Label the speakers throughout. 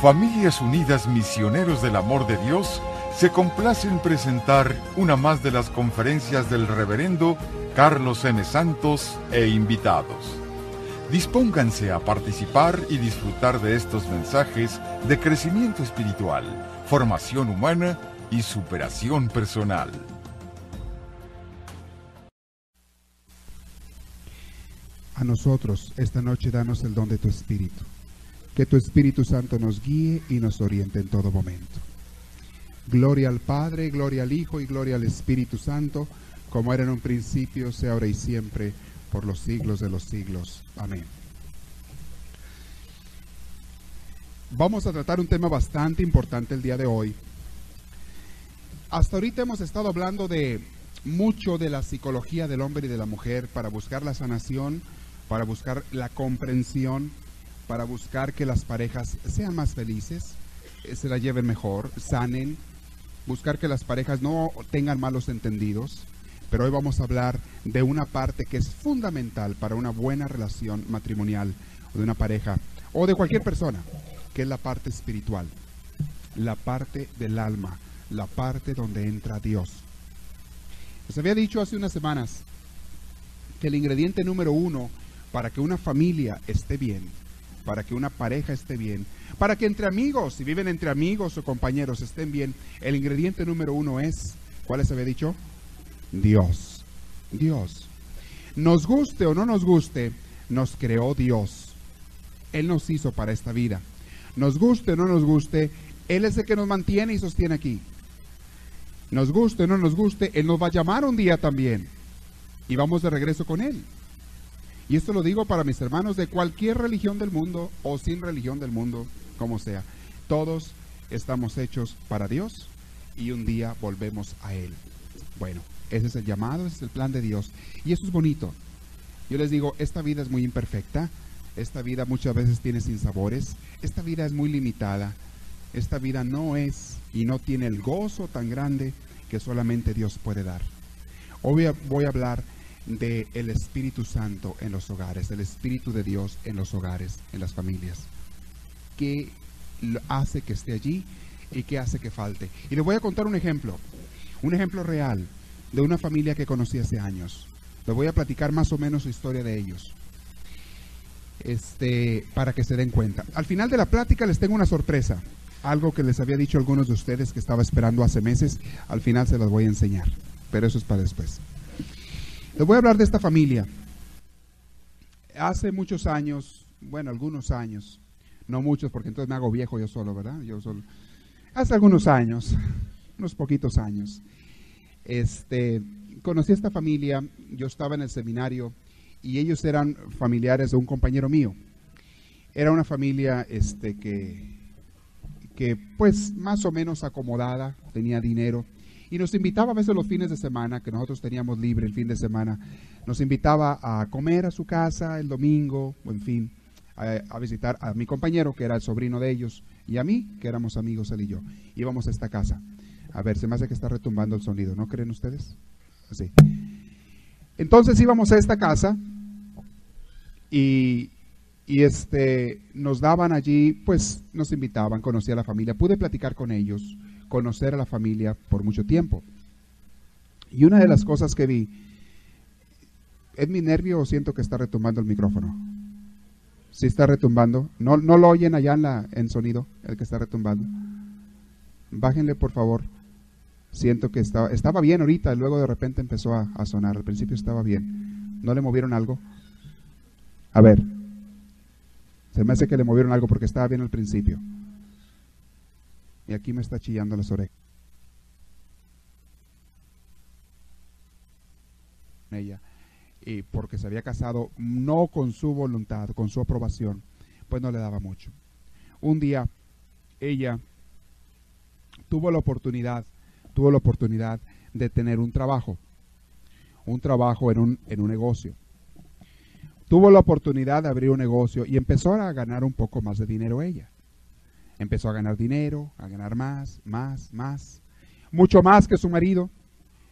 Speaker 1: Familias Unidas Misioneros del Amor de Dios se complace en presentar una más de las conferencias del reverendo Carlos N. Santos e invitados. Dispónganse a participar y disfrutar de estos mensajes de crecimiento espiritual, formación humana y superación personal.
Speaker 2: A nosotros esta noche danos el don de tu Espíritu que tu Espíritu Santo nos guíe y nos oriente en todo momento. Gloria al Padre, gloria al Hijo y gloria al Espíritu Santo, como era en un principio, sea ahora y siempre, por los siglos de los siglos. Amén. Vamos a tratar un tema bastante importante el día de hoy. Hasta ahorita hemos estado hablando de mucho de la psicología del hombre y de la mujer para buscar la sanación, para buscar la comprensión, para buscar que las parejas sean más felices, eh, se la lleven mejor, sanen, buscar que las parejas no tengan malos entendidos. Pero hoy vamos a hablar de una parte que es fundamental para una buena relación matrimonial de una pareja o de cualquier persona, que es la parte espiritual, la parte del alma, la parte donde entra Dios. Les había dicho hace unas semanas que el ingrediente número uno para que una familia esté bien para que una pareja esté bien, para que entre amigos, si viven entre amigos o compañeros, estén bien, el ingrediente número uno es, ¿cuál les había dicho? Dios. Dios. Nos guste o no nos guste, nos creó Dios. Él nos hizo para esta vida. Nos guste o no nos guste, Él es el que nos mantiene y sostiene aquí. Nos guste o no nos guste, Él nos va a llamar un día también. Y vamos de regreso con Él. Y esto lo digo para mis hermanos de cualquier religión del mundo o sin religión del mundo, como sea. Todos estamos hechos para Dios y un día volvemos a Él. Bueno, ese es el llamado, ese es el plan de Dios. Y eso es bonito. Yo les digo, esta vida es muy imperfecta, esta vida muchas veces tiene sinsabores, esta vida es muy limitada, esta vida no es y no tiene el gozo tan grande que solamente Dios puede dar. Hoy voy a hablar del el Espíritu Santo en los hogares, del Espíritu de Dios en los hogares, en las familias. ¿Qué hace que esté allí y qué hace que falte? Y les voy a contar un ejemplo, un ejemplo real de una familia que conocí hace años. Les voy a platicar más o menos la historia de ellos. Este, para que se den cuenta. Al final de la plática les tengo una sorpresa. Algo que les había dicho algunos de ustedes que estaba esperando hace meses. Al final se las voy a enseñar. Pero eso es para después. Les voy a hablar de esta familia. Hace muchos años, bueno, algunos años, no muchos porque entonces me hago viejo yo solo, ¿verdad? Yo solo. Hace algunos años, unos poquitos años, este, conocí a esta familia, yo estaba en el seminario y ellos eran familiares de un compañero mío. Era una familia este, que, que pues más o menos acomodada, tenía dinero y nos invitaba a veces los fines de semana, que nosotros teníamos libre el fin de semana, nos invitaba a comer a su casa el domingo, o en fin, a, visitar a mi compañero, que era el sobrino de ellos, y a mí, que éramos amigos él y yo. Íbamos a esta casa. A ver, se me hace que está retumbando el sonido, ¿no creen ustedes? Así. Entonces íbamos a esta casa y, y este, nos daban allí, pues nos invitaban, conocí a la familia, pude platicar con ellos conocer a la familia por mucho tiempo. Y una de las cosas que vi, ¿es mi nervio o siento que está retumbando el micrófono? Si está retumbando. ¿No, no lo oyen allá en, la, en sonido, el que está retumbando? Bájenle, por favor. Siento que estaba, estaba bien ahorita, y luego de repente empezó a, a sonar. Al principio estaba bien. ¿No le movieron algo? A ver. Se me hace que le movieron algo porque estaba bien al principio. Y aquí me está chillando las orejas. Ella. Y porque se había casado no con su voluntad, con su aprobación, pues no le daba mucho. Un día ella tuvo la oportunidad, tuvo la oportunidad de tener un trabajo, un trabajo en un, en un negocio. Tuvo la oportunidad de abrir un negocio y empezó a ganar un poco más de dinero ella. Empezó a ganar dinero, a ganar más, más, más. Mucho más que su marido.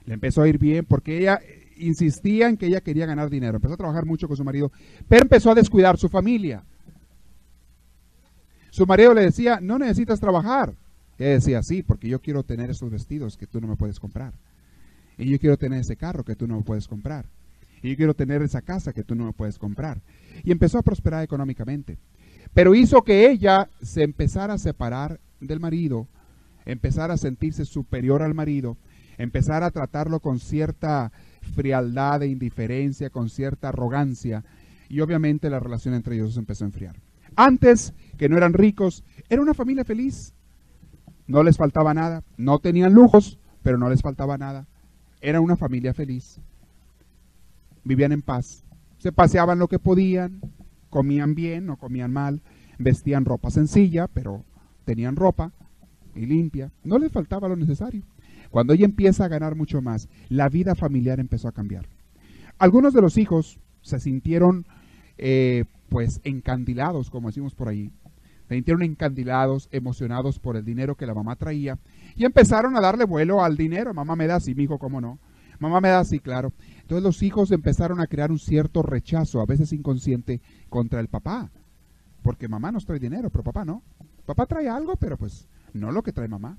Speaker 2: Le empezó a ir bien porque ella insistía en que ella quería ganar dinero. Empezó a trabajar mucho con su marido, pero empezó a descuidar su familia. Su marido le decía, no necesitas trabajar. Ella decía, sí, porque yo quiero tener esos vestidos que tú no me puedes comprar. Y yo quiero tener ese carro que tú no me puedes comprar. Y yo quiero tener esa casa que tú no me puedes comprar. Y empezó a prosperar económicamente. Pero hizo que ella se empezara a separar del marido, empezara a sentirse superior al marido, empezara a tratarlo con cierta frialdad e indiferencia, con cierta arrogancia. Y obviamente la relación entre ellos empezó a enfriar. Antes, que no eran ricos, era una familia feliz. No les faltaba nada. No tenían lujos, pero no les faltaba nada. Era una familia feliz. Vivían en paz. Se paseaban lo que podían, comían bien, no comían mal, vestían ropa sencilla, pero tenían ropa y limpia. No les faltaba lo necesario. Cuando ella empieza a ganar mucho más, la vida familiar empezó a cambiar. Algunos de los hijos se sintieron eh, pues encandilados, como decimos por ahí. Se sintieron encandilados, emocionados por el dinero que la mamá traía y empezaron a darle vuelo al dinero. Mamá me da así, mi hijo, ¿cómo no? Mamá me da así, claro. Entonces los hijos empezaron a crear un cierto rechazo, a veces inconsciente, contra el papá. Porque mamá nos trae dinero, pero papá no. Papá trae algo, pero pues no lo que trae mamá.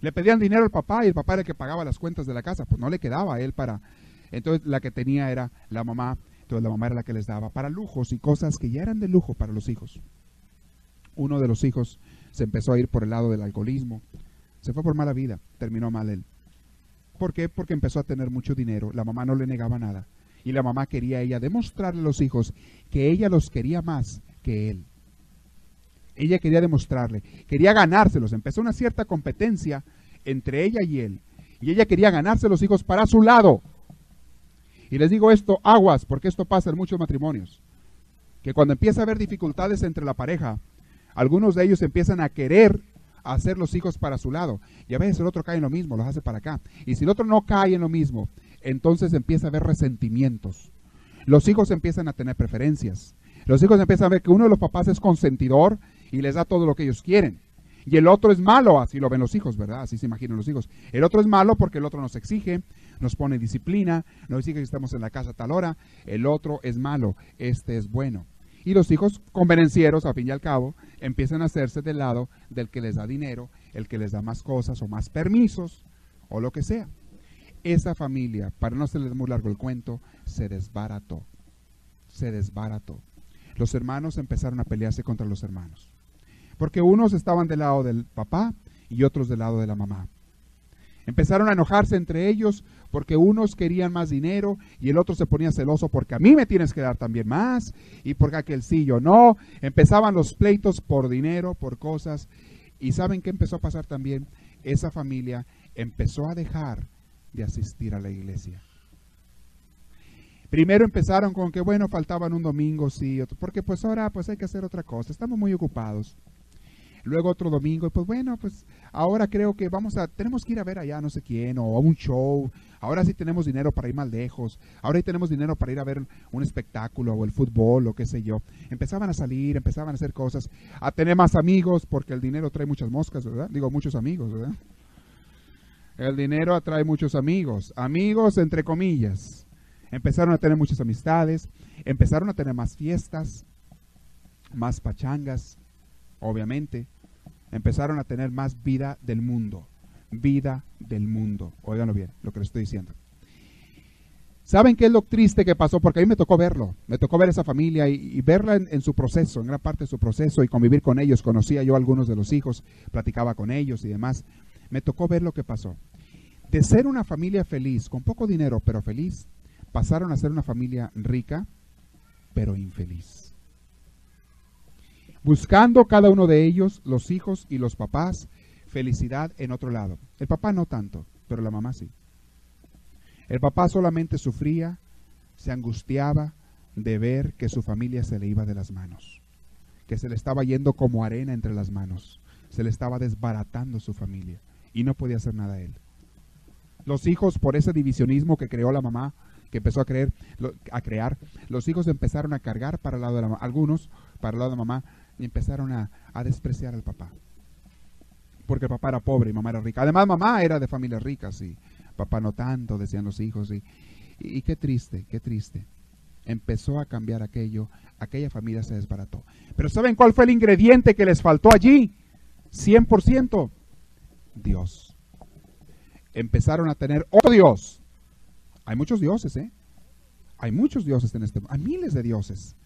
Speaker 2: Le pedían dinero al papá y el papá era el que pagaba las cuentas de la casa, pues no le quedaba a él para... Entonces la que tenía era la mamá entonces la mamá era la que les daba para lujos y cosas que ya eran de lujo para los hijos. Uno de los hijos se empezó a ir por el lado del alcoholismo. Se fue por mala vida, terminó mal él. ¿Por qué? Porque empezó a tener mucho dinero, la mamá no le negaba nada. Y la mamá quería ella demostrarle a los hijos que ella los quería más que él. Ella quería demostrarle, quería ganárselos. Empezó una cierta competencia entre ella y él. Y ella quería ganarse los hijos para su lado. Y les digo esto, aguas, porque esto pasa en muchos matrimonios. Que cuando empieza a haber dificultades entre la pareja, algunos de ellos empiezan a querer hacer los hijos para su lado. Y a veces el otro cae en lo mismo, los hace para acá. Y si el otro no cae en lo mismo, entonces empieza a haber resentimientos. Los hijos empiezan a tener preferencias. Los hijos empiezan a ver que uno de los papás es consentidor y les da todo lo que ellos quieren. Y el otro es malo, así lo ven los hijos, ¿verdad? Así se imaginan los hijos. El otro es malo porque el otro nos exige, nos pone disciplina, nos dice que estamos en la casa a tal hora. El otro es malo, este es bueno. Y los hijos convenencieros, a fin y al cabo, empiezan a hacerse del lado del que les da dinero, el que les da más cosas o más permisos o lo que sea. Esa familia, para no hacerles muy largo el cuento, se desbarató. Se desbarató. Los hermanos empezaron a pelearse contra los hermanos. Porque unos estaban del lado del papá y otros del lado de la mamá. Empezaron a enojarse entre ellos porque unos querían más dinero y el otro se ponía celoso porque a mí me tienes que dar también más y porque aquel sí yo no. Empezaban los pleitos por dinero, por cosas. ¿Y saben qué empezó a pasar también? Esa familia empezó a dejar de asistir a la iglesia. Primero empezaron con que, bueno, faltaban un domingo, sí, porque pues ahora pues hay que hacer otra cosa, estamos muy ocupados luego otro domingo, y pues bueno, pues ahora creo que vamos a, tenemos que ir a ver allá no sé quién, o a un show, ahora sí tenemos dinero para ir más lejos, ahora sí tenemos dinero para ir a ver un espectáculo, o el fútbol, o qué sé yo. Empezaban a salir, empezaban a hacer cosas, a tener más amigos, porque el dinero trae muchas moscas, ¿verdad? Digo, muchos amigos, ¿verdad? El dinero atrae muchos amigos, amigos entre comillas. Empezaron a tener muchas amistades, empezaron a tener más fiestas, más pachangas, obviamente, empezaron a tener más vida del mundo. Vida del mundo. Óiganlo bien, lo que les estoy diciendo. ¿Saben qué es lo triste que pasó? Porque a mí me tocó verlo, me tocó ver esa familia y, verla en, su proceso, en gran parte de su proceso y convivir con ellos. Conocía yo a algunos de los hijos, platicaba con ellos y demás. Me tocó ver lo que pasó. De ser una familia feliz, con poco dinero, pero feliz, pasaron a ser una familia rica, pero infeliz buscando cada uno de ellos, los hijos y los papás, felicidad en otro lado. El papá no tanto, pero la mamá sí. El papá solamente sufría, se angustiaba de ver que su familia se le iba de las manos, que se le estaba yendo como arena entre las manos, se le estaba desbaratando su familia y no podía hacer nada él. Los hijos, por ese divisionismo que creó la mamá, que empezó a, creer, a crear, los hijos empezaron a cargar para el lado de la mamá, algunos para el lado de la mamá, y empezaron a, despreciar al papá. Porque el papá era pobre y mamá era rica. Además, mamá era de familia rica, sí. Papá no tanto, decían los hijos. Y, y, qué triste, qué triste. empezó a cambiar aquello, aquella familia se desbarató. Pero ¿saben cuál fue el ingrediente que les faltó allí? 100%. Dios. Empezaron a tener otro Dios. Hay muchos dioses, ¿eh? Hay muchos dioses en este mundo. Hay miles de dioses.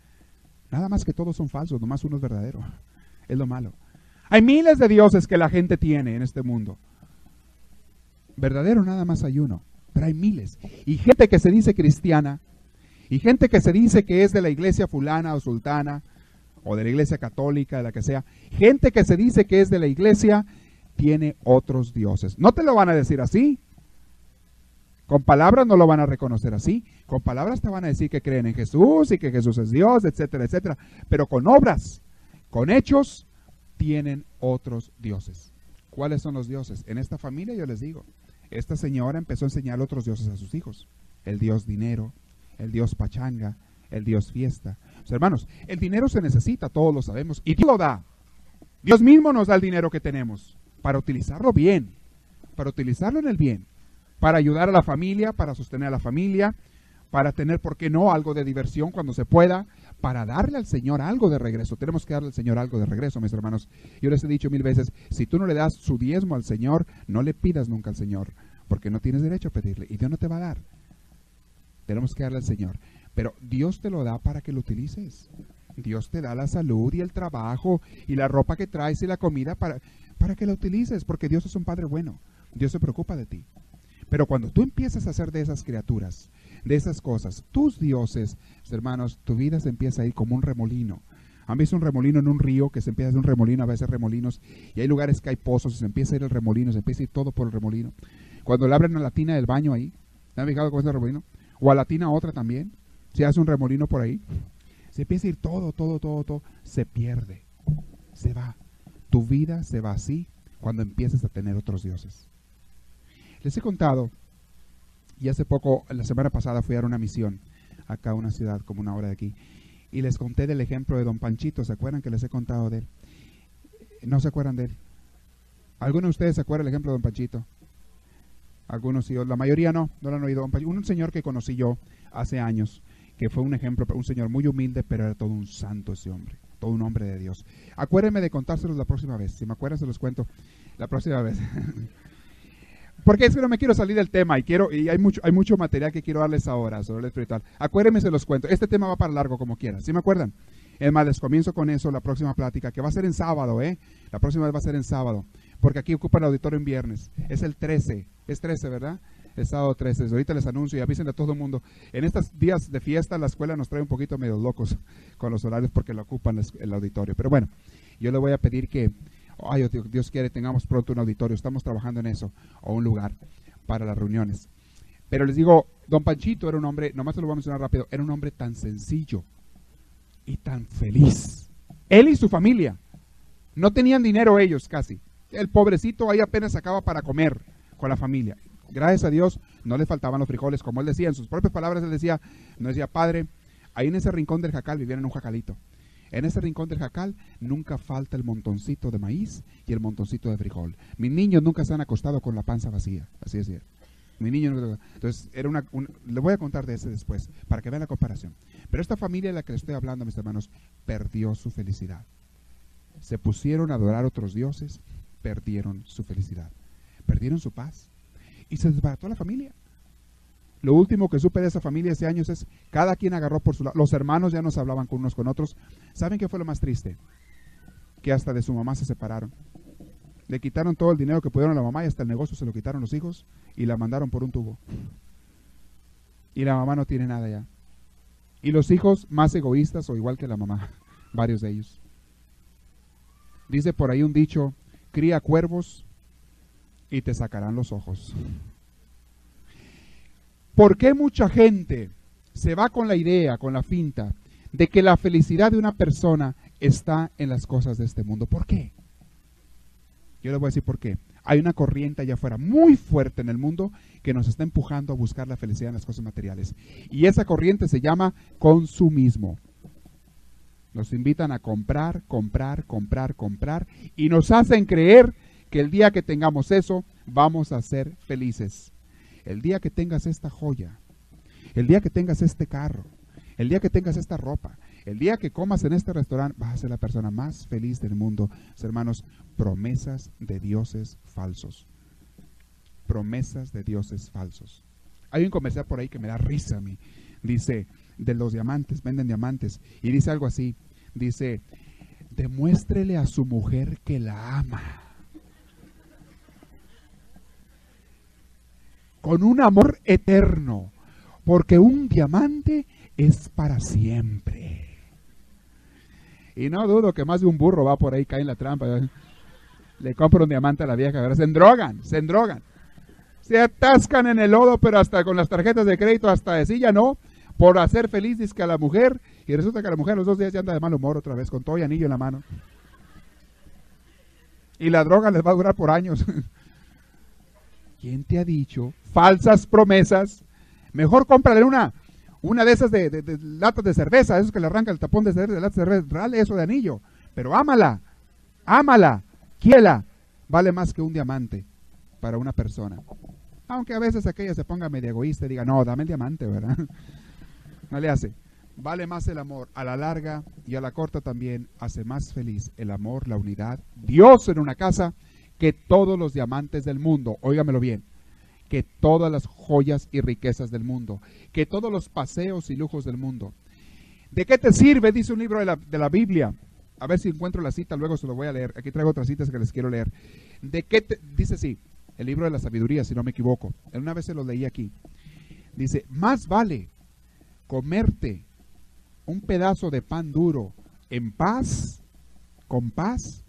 Speaker 2: Nada más que todos son falsos, nomás uno es verdadero. Es lo malo. Hay miles de dioses que la gente tiene en este mundo. Verdadero nada más hay uno, pero hay miles. Y gente que se dice cristiana, y gente que se dice que es de la iglesia fulana o sultana, o de la iglesia católica, de la que sea, gente que se dice que es de la iglesia, tiene otros dioses. No te lo van a decir así. Con palabras no lo van a reconocer así. Con palabras te van a decir que creen en Jesús y que Jesús es Dios, etcétera, etcétera. Pero con obras, con hechos, tienen otros dioses. ¿Cuáles son los dioses? En esta familia yo les digo, esta señora empezó a enseñar otros dioses a sus hijos. El dios dinero, el dios pachanga, el dios fiesta. hermanos, el dinero se necesita, todos lo sabemos, y Dios lo da. Dios mismo nos da el dinero que tenemos para utilizarlo bien, para utilizarlo en el bien, para ayudar a la familia, para sostener a la familia, para tener, ¿por qué no?, algo de diversión cuando se pueda, para darle al Señor algo de regreso. Tenemos que darle al Señor algo de regreso, mis hermanos. Yo les he dicho mil veces, si tú no le das su diezmo al Señor, no le pidas nunca al Señor, porque no tienes derecho a pedirle y Dios no te va a dar. Tenemos que darle al Señor. Pero Dios te lo da para que lo utilices. Dios te da la salud y el trabajo y la ropa que traes y la comida para, para que la utilices, porque Dios es un Padre bueno. Dios se preocupa de ti. Pero cuando tú empiezas a hacer de esas criaturas, de esas cosas, tus dioses, hermanos, tu vida se empieza a ir como un remolino. ¿Han visto un remolino en un río que se empieza a hacer un remolino, a veces remolinos, y hay lugares que hay pozos y se empieza a ir el remolino, se empieza a ir todo por el remolino? Cuando le abren a la tina del baño ahí, ¿se han fijado con ese remolino? O a la tina otra también, se hace un remolino por ahí, se empieza a ir todo, todo, todo, todo, se pierde, se va. Tu vida se va así cuando empiezas a tener otros dioses. Les he contado, y hace poco, la semana pasada fui a una misión acá a una ciudad como una hora de aquí, y les conté del ejemplo de don Panchito, ¿se acuerdan que les he contado de él? ¿No se acuerdan de él? ¿Alguno de ustedes se acuerda del ejemplo de don Panchito? Algunos sí, la mayoría no, no lo han oído. Un señor que conocí yo hace años, que fue un ejemplo, un señor muy humilde, pero era todo un santo ese hombre, todo un hombre de Dios. Acuérdenme de contárselos la próxima vez. Si me acuerdan, se los cuento la próxima vez. Porque es que no me quiero salir del tema y quiero y hay mucho hay mucho material que quiero darles ahora sobre el espiritual. Acuérdenme, se los cuento. Este tema va para largo como quieran. ¿Sí me acuerdan? Es más, les comienzo con eso la próxima plática, que va a ser en sábado, ¿eh? La próxima vez va a ser en sábado, porque aquí ocupa el auditorio en viernes. Es el 13, es 13, ¿verdad? El sábado 13. Ahorita les anuncio y avisen a todo el mundo. En estos días de fiesta la escuela nos trae un poquito medio locos con los horarios porque lo ocupan el auditorio. Pero bueno, yo le voy a pedir que ay, Dios quiere, tengamos pronto un auditorio, estamos trabajando en eso, o un lugar para las reuniones. Pero les digo, don Panchito era un hombre, nomás se lo voy a mencionar rápido, era un hombre tan sencillo y tan feliz. Él y su familia. No tenían dinero ellos casi. El pobrecito ahí apenas sacaba para comer con la familia. Gracias a Dios no le faltaban los frijoles, como él decía, en sus propias palabras él decía, no decía, padre, ahí en ese rincón del jacal vivían en un jacalito. En ese rincón del jacal nunca falta el montoncito de maíz y el montoncito de frijol. Mis niños nunca se han acostado con la panza vacía. Así es. Entonces, era una, le voy a contar de ese después, para que vean la comparación. Pero esta familia de la que les estoy hablando, mis hermanos, perdió su felicidad. Se pusieron a adorar otros dioses, perdieron su felicidad. Perdieron su paz. Y se desbarató la familia. Lo último que supe de esa familia ese año es cada quien agarró por su lado. Los hermanos ya no se hablaban con unos con otros. ¿Saben qué fue lo más triste? Que hasta de su mamá se separaron. Le quitaron todo el dinero que pudieron a la mamá y hasta el negocio se lo quitaron los hijos y la mandaron por un tubo. Y la mamá no tiene nada ya. Y los hijos más egoístas o igual que la mamá, varios de ellos. Dice por ahí un dicho, cría cuervos y te sacarán los ojos. ¿Por qué mucha gente se va con la idea, con la finta, de que la felicidad de una persona está en las cosas de este mundo? ¿Por qué? Yo les voy a decir por qué. Hay una corriente allá afuera muy fuerte en el mundo que nos está empujando a buscar la felicidad en las cosas materiales. Y esa corriente se llama consumismo. Nos invitan a comprar, comprar, comprar, comprar y nos hacen creer que el día que tengamos eso vamos a ser felices el día que tengas esta joya, el día que tengas este carro, el día que tengas esta ropa, el día que comas en este restaurante, vas a ser la persona más feliz del mundo. Hermanos, promesas de dioses falsos. Promesas de dioses falsos. Hay un comercial por ahí que me da risa a mí. Dice, de los diamantes, venden diamantes. Y dice algo así. Dice, demuéstrele a su mujer que la ama. Con un amor eterno. Porque un diamante es para siempre. Y no dudo que más de un burro va por ahí, cae en la trampa. Le compra un diamante a la vieja, se endrogan, se endrogan. Se atascan en el lodo, pero hasta con las tarjetas de crédito, hasta de silla no, por hacer feliz que a la mujer. Y resulta que la mujer los dos días ya anda de mal humor otra vez, con todo y anillo en la mano. Y la droga les va a durar por años. ¿Quién te ha dicho? Falsas promesas. Mejor cómprale una, una de esas de, latas de cerveza, esos que le arranca el tapón de cerveza, de latas de cerveza, dale eso de anillo, pero ámala, ámala, quiela, vale más que un diamante para una persona. Aunque a veces aquella se ponga medio egoísta y diga, no, dame el diamante, ¿verdad? No le hace. Vale más el amor. A la larga y a la corta también hace más feliz el amor, la unidad, Dios en una casa, que todos los diamantes del mundo. Óigamelo bien que todas las joyas y riquezas del mundo, que todos los paseos y lujos del mundo. ¿De qué te sirve? Dice un libro de la, de la Biblia. A ver si encuentro la cita, luego se lo voy a leer. Aquí traigo otras citas que les quiero leer. ¿De qué te, dice sí, el libro de la sabiduría, si no me equivoco. Una vez se lo leí aquí. Dice, más vale comerte un pedazo de pan duro en paz, con paz,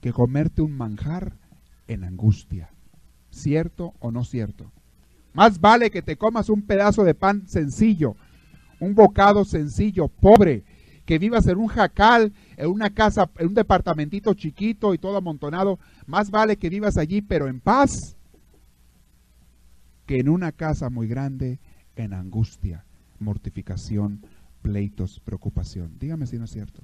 Speaker 2: que comerte un manjar en angustia. ¿Cierto o no cierto? Más vale que te comas un pedazo de pan sencillo, un bocado sencillo, pobre, que vivas en un jacal, en una casa, en un departamentito chiquito y todo amontonado. Más vale que vivas allí, pero en paz, que en una casa muy grande, en angustia, mortificación, pleitos, preocupación. Dígame si no es cierto.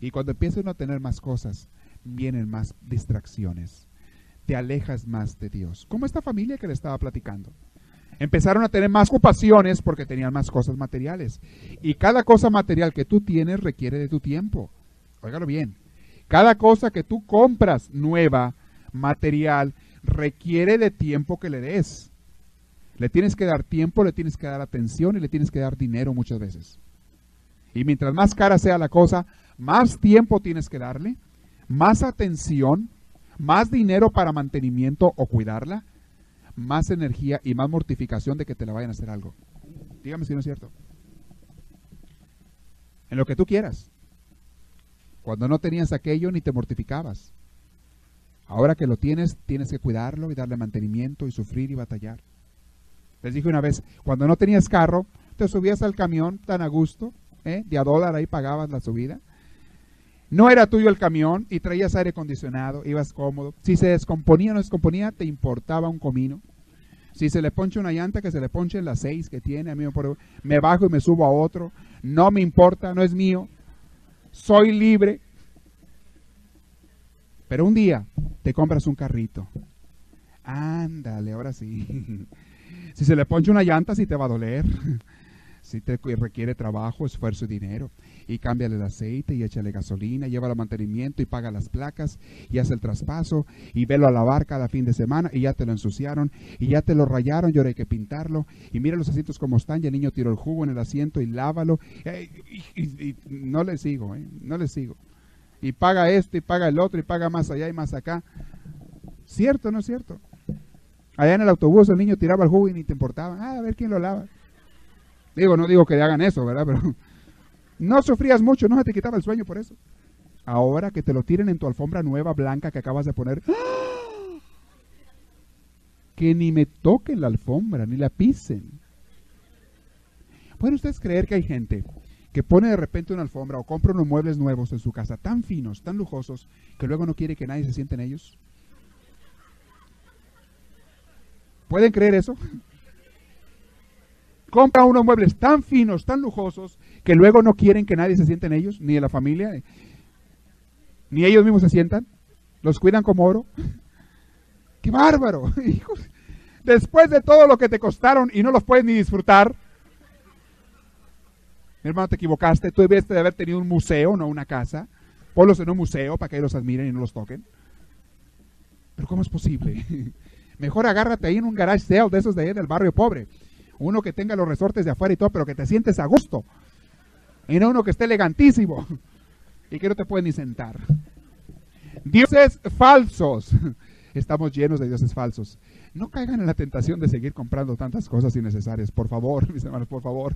Speaker 2: Y cuando empiezan a tener más cosas, vienen más distracciones te alejas más de Dios. Como esta familia que le estaba platicando. Empezaron a tener más ocupaciones porque tenían más cosas materiales. Y cada cosa material que tú tienes requiere de tu tiempo. Óigalo bien. Cada cosa que tú compras nueva, material, requiere de tiempo que le des. Le tienes que dar tiempo, le tienes que dar atención y le tienes que dar dinero muchas veces. Y mientras más cara sea la cosa, más tiempo tienes que darle, más atención, más dinero para mantenimiento o cuidarla, más energía y más mortificación de que te la vayan a hacer algo. Dígame si no es cierto. En lo que tú quieras. Cuando no tenías aquello ni te mortificabas. Ahora que lo tienes, tienes que cuidarlo y darle mantenimiento y sufrir y batallar. Les dije una vez, cuando no tenías carro, te subías al camión tan a gusto, ¿eh? de a dólar ahí pagabas la subida no era tuyo el camión y traías aire acondicionado, ibas cómodo. Si se descomponía o no descomponía, te importaba un comino. Si se le ponche una llanta, que se le ponche las seis que tiene, a mí me, me bajo y me subo a otro. No me importa, no es mío. Soy libre. Pero un día te compras un carrito. Ándale, ahora sí. si se le ponche una llanta, sí te va a doler. Te requiere trabajo, esfuerzo y dinero. Y cámbiale el aceite y échale gasolina, lleva el mantenimiento y paga las placas y hace el traspaso y velo a lavar cada fin de semana y ya te lo ensuciaron y ya te lo rayaron y ahora hay que pintarlo. Y mira los asientos como están y el niño tiró el jugo en el asiento y lávalo. Y, no le sigo, ¿eh? no le sigo. Y paga esto y paga el otro y paga más allá y más acá. ¿Cierto o no es cierto? Allá en el autobús el niño tiraba el jugo y ni te importaba. Ah, a ver quién lo lava. Digo, no digo que hagan eso, ¿verdad? Pero no sufrías mucho, no se te quitaba el sueño por eso. Ahora que te lo tiren en tu alfombra nueva blanca que acabas de poner, ¡ah! que ni me toquen la alfombra, ni la pisen. ¿Pueden ustedes creer que hay gente que pone de repente una alfombra o compra unos muebles nuevos en su casa tan finos, tan lujosos, que luego no quiere que nadie se siente en ellos? ¿Pueden creer eso? Compra unos muebles tan finos, tan lujosos, que luego no quieren que nadie se siente en ellos, ni en la familia, ni ellos mismos se sientan. Los cuidan como oro. ¡Qué bárbaro! Después de todo lo que te costaron y no los puedes ni disfrutar, Mi hermano, te equivocaste. Tú debiste de haber tenido un museo, no una casa. Ponlos en un museo para que ellos los admiren y no los toquen. Pero ¿cómo es posible? Mejor agárrate ahí en un garage de esos de ahí del barrio pobre. Uno que tenga los resortes de afuera y todo, pero que te sientes a gusto. Y no uno que esté elegantísimo y que no te puede ni sentar. Dioses falsos. Estamos llenos de dioses falsos. No caigan en la tentación de seguir comprando tantas cosas innecesarias. Por favor, mis hermanos, por favor.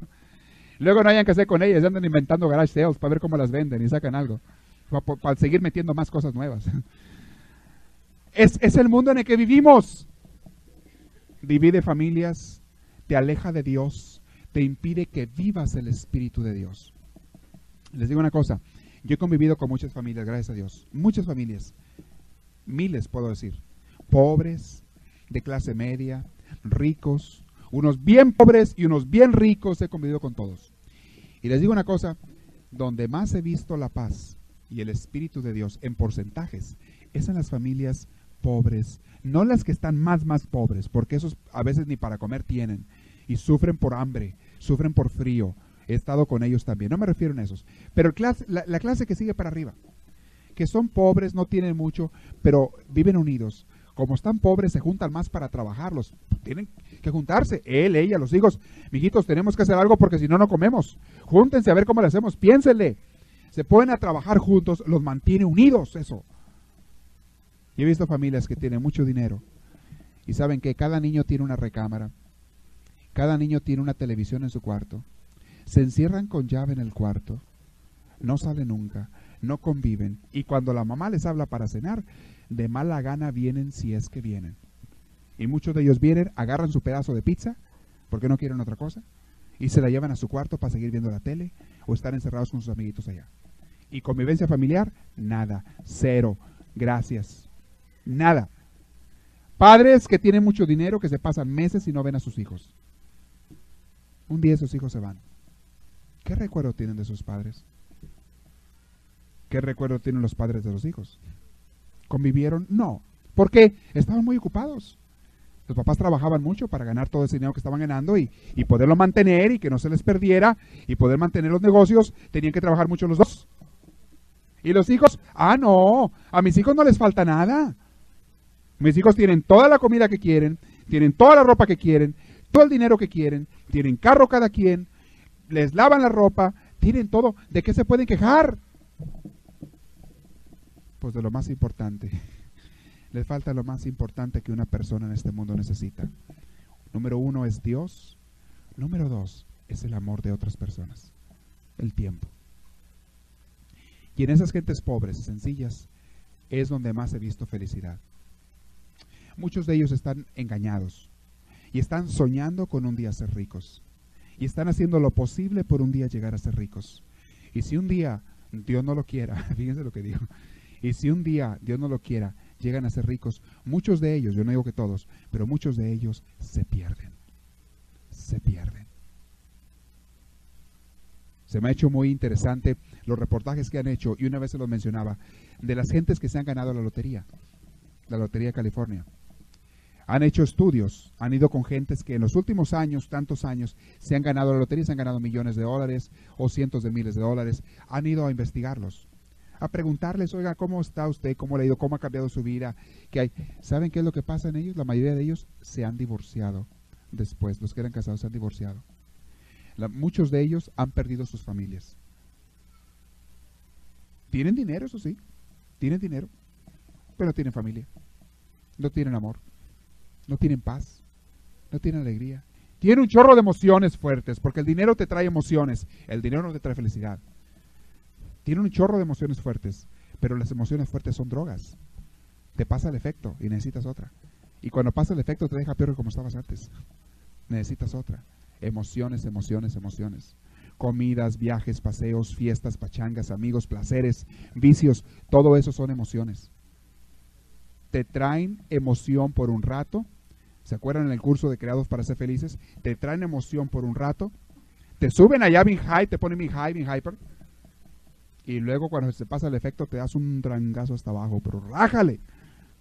Speaker 2: Luego no hayan que hacer con ellas. Andan inventando garage sales para ver cómo las venden y sacan algo. Para, seguir metiendo más cosas nuevas. Es el mundo en el que vivimos. Divide familias, te aleja de Dios, te impide que vivas el Espíritu de Dios. Les digo una cosa, yo he convivido con muchas familias, gracias a Dios, muchas familias, miles puedo decir, pobres, de clase media, ricos, unos bien pobres y unos bien ricos, he convivido con todos. Y les digo una cosa, donde más he visto la paz y el Espíritu de Dios en porcentajes, es en las familias pobres, no las que están más, más pobres, porque esos a veces ni para comer tienen y sufren por hambre, sufren por frío. He estado con ellos también, no me refiero a esos, pero la, la clase que sigue para arriba, que son pobres, no tienen mucho, pero viven unidos. Como están pobres, se juntan más para trabajarlos. Tienen que juntarse, él, ella, los hijos. Mijitos, tenemos que hacer algo porque si no, no comemos. Júntense a ver cómo le hacemos, piénsenle. Se pueden a trabajar juntos, los mantiene unidos eso. Y he visto familias que tienen mucho dinero y saben que cada niño tiene una recámara, cada niño tiene una televisión en su cuarto, se encierran con llave en el cuarto, no salen nunca, no conviven y cuando la mamá les habla para cenar, de mala gana vienen si es que vienen. Y muchos de ellos vienen, agarran su pedazo de pizza, porque no quieren otra cosa, y se la llevan a su cuarto para seguir viendo la tele o estar encerrados con sus amiguitos allá. Y convivencia familiar, nada, cero, gracias. Nada. Padres que tienen mucho dinero que se pasan meses y no ven a sus hijos. Un día esos hijos se van. ¿Qué recuerdo tienen de sus padres? ¿Qué recuerdo tienen los padres de los hijos? ¿Convivieron? No. ¿Por qué? Estaban muy ocupados. Los papás trabajaban mucho para ganar todo ese dinero que estaban ganando y, y, poderlo mantener y que no se les perdiera y poder mantener los negocios. Tenían que trabajar mucho los dos. Y los hijos, ah, no, a mis hijos no les falta nada. Mis hijos tienen toda la comida que quieren, tienen toda la ropa que quieren, todo el dinero que quieren, tienen carro cada quien, les lavan la ropa, tienen todo. ¿De qué se pueden quejar? Pues de lo más importante. Les falta lo más importante que una persona en este mundo necesita. Número uno es Dios. Número dos es el amor de otras personas. El tiempo. Y en esas gentes pobres, sencillas, es donde más he visto felicidad. Muchos de ellos están engañados y están soñando con un día ser ricos. Y están haciendo lo posible por un día llegar a ser ricos. Y si un día Dios no lo quiera, fíjense lo que digo, y si un día Dios no lo quiera, llegan a ser ricos, muchos de ellos, yo no digo que todos, pero muchos de ellos se pierden. Se pierden. Se me ha hecho muy interesante los reportajes que han hecho, y una vez se los mencionaba, de las gentes que se han ganado la lotería, la Lotería de California han hecho estudios, han ido con gentes que en los últimos años, tantos años, se han ganado la lotería, se han ganado millones de dólares o cientos de miles de dólares, han ido a investigarlos, a preguntarles, oiga, ¿cómo está usted? ¿Cómo le ha ido? ¿Cómo ha cambiado su vida? ¿Qué hay? ¿Saben qué es lo que pasa en ellos? La mayoría de ellos se han divorciado después, los que eran casados se han divorciado. muchos de ellos han perdido sus familias. Tienen dinero, eso sí, tienen dinero, pero tienen familia, no tienen amor no tienen paz, no tienen alegría. Tienen un chorro de emociones fuertes, porque el dinero te trae emociones, el dinero no te trae felicidad. Tienen un chorro de emociones fuertes, pero las emociones fuertes son drogas. Te pasa el efecto y necesitas otra. Y cuando pasa el efecto te deja peor que como estabas antes. Necesitas otra. Emociones, emociones, emociones. Comidas, viajes, paseos, fiestas, pachangas, amigos, placeres, vicios, todo eso son emociones. Te traen emoción por un rato, ¿Se acuerdan en el curso de Creados para ser felices? Te traen emoción por un rato, te suben allá bien high, te ponen bien high, bien hyper, y luego cuando se pasa el efecto te das un trangazo hasta abajo, pero rájale,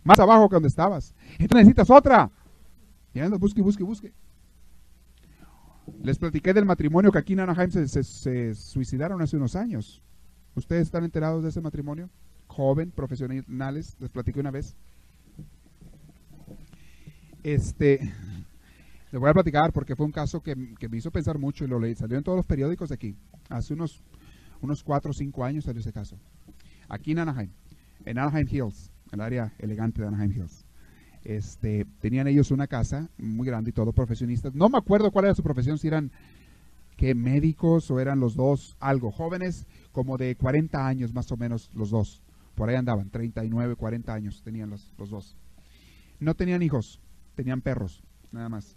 Speaker 2: más abajo que donde estabas. Entonces necesitas otra. Y busque, busque, busque. Les platiqué del matrimonio que aquí en Anaheim se, suicidaron hace unos años. ¿Ustedes están enterados de ese matrimonio? Joven, profesionales, les platiqué una vez. Este, les voy a platicar porque fue un caso que, me hizo pensar mucho y lo leí. Salió en todos los periódicos de aquí. Hace unos, unos 4 o 5 años salió ese caso. Aquí en Anaheim, en Anaheim Hills, el área elegante de Anaheim Hills. Este, tenían ellos una casa muy grande y todo, profesionistas. No me acuerdo cuál era su profesión, si eran que médicos o eran los dos algo, jóvenes como de 40 años más o menos los dos. Por ahí andaban, 39, 40 años tenían los, los dos. No tenían hijos, tenían perros, nada más.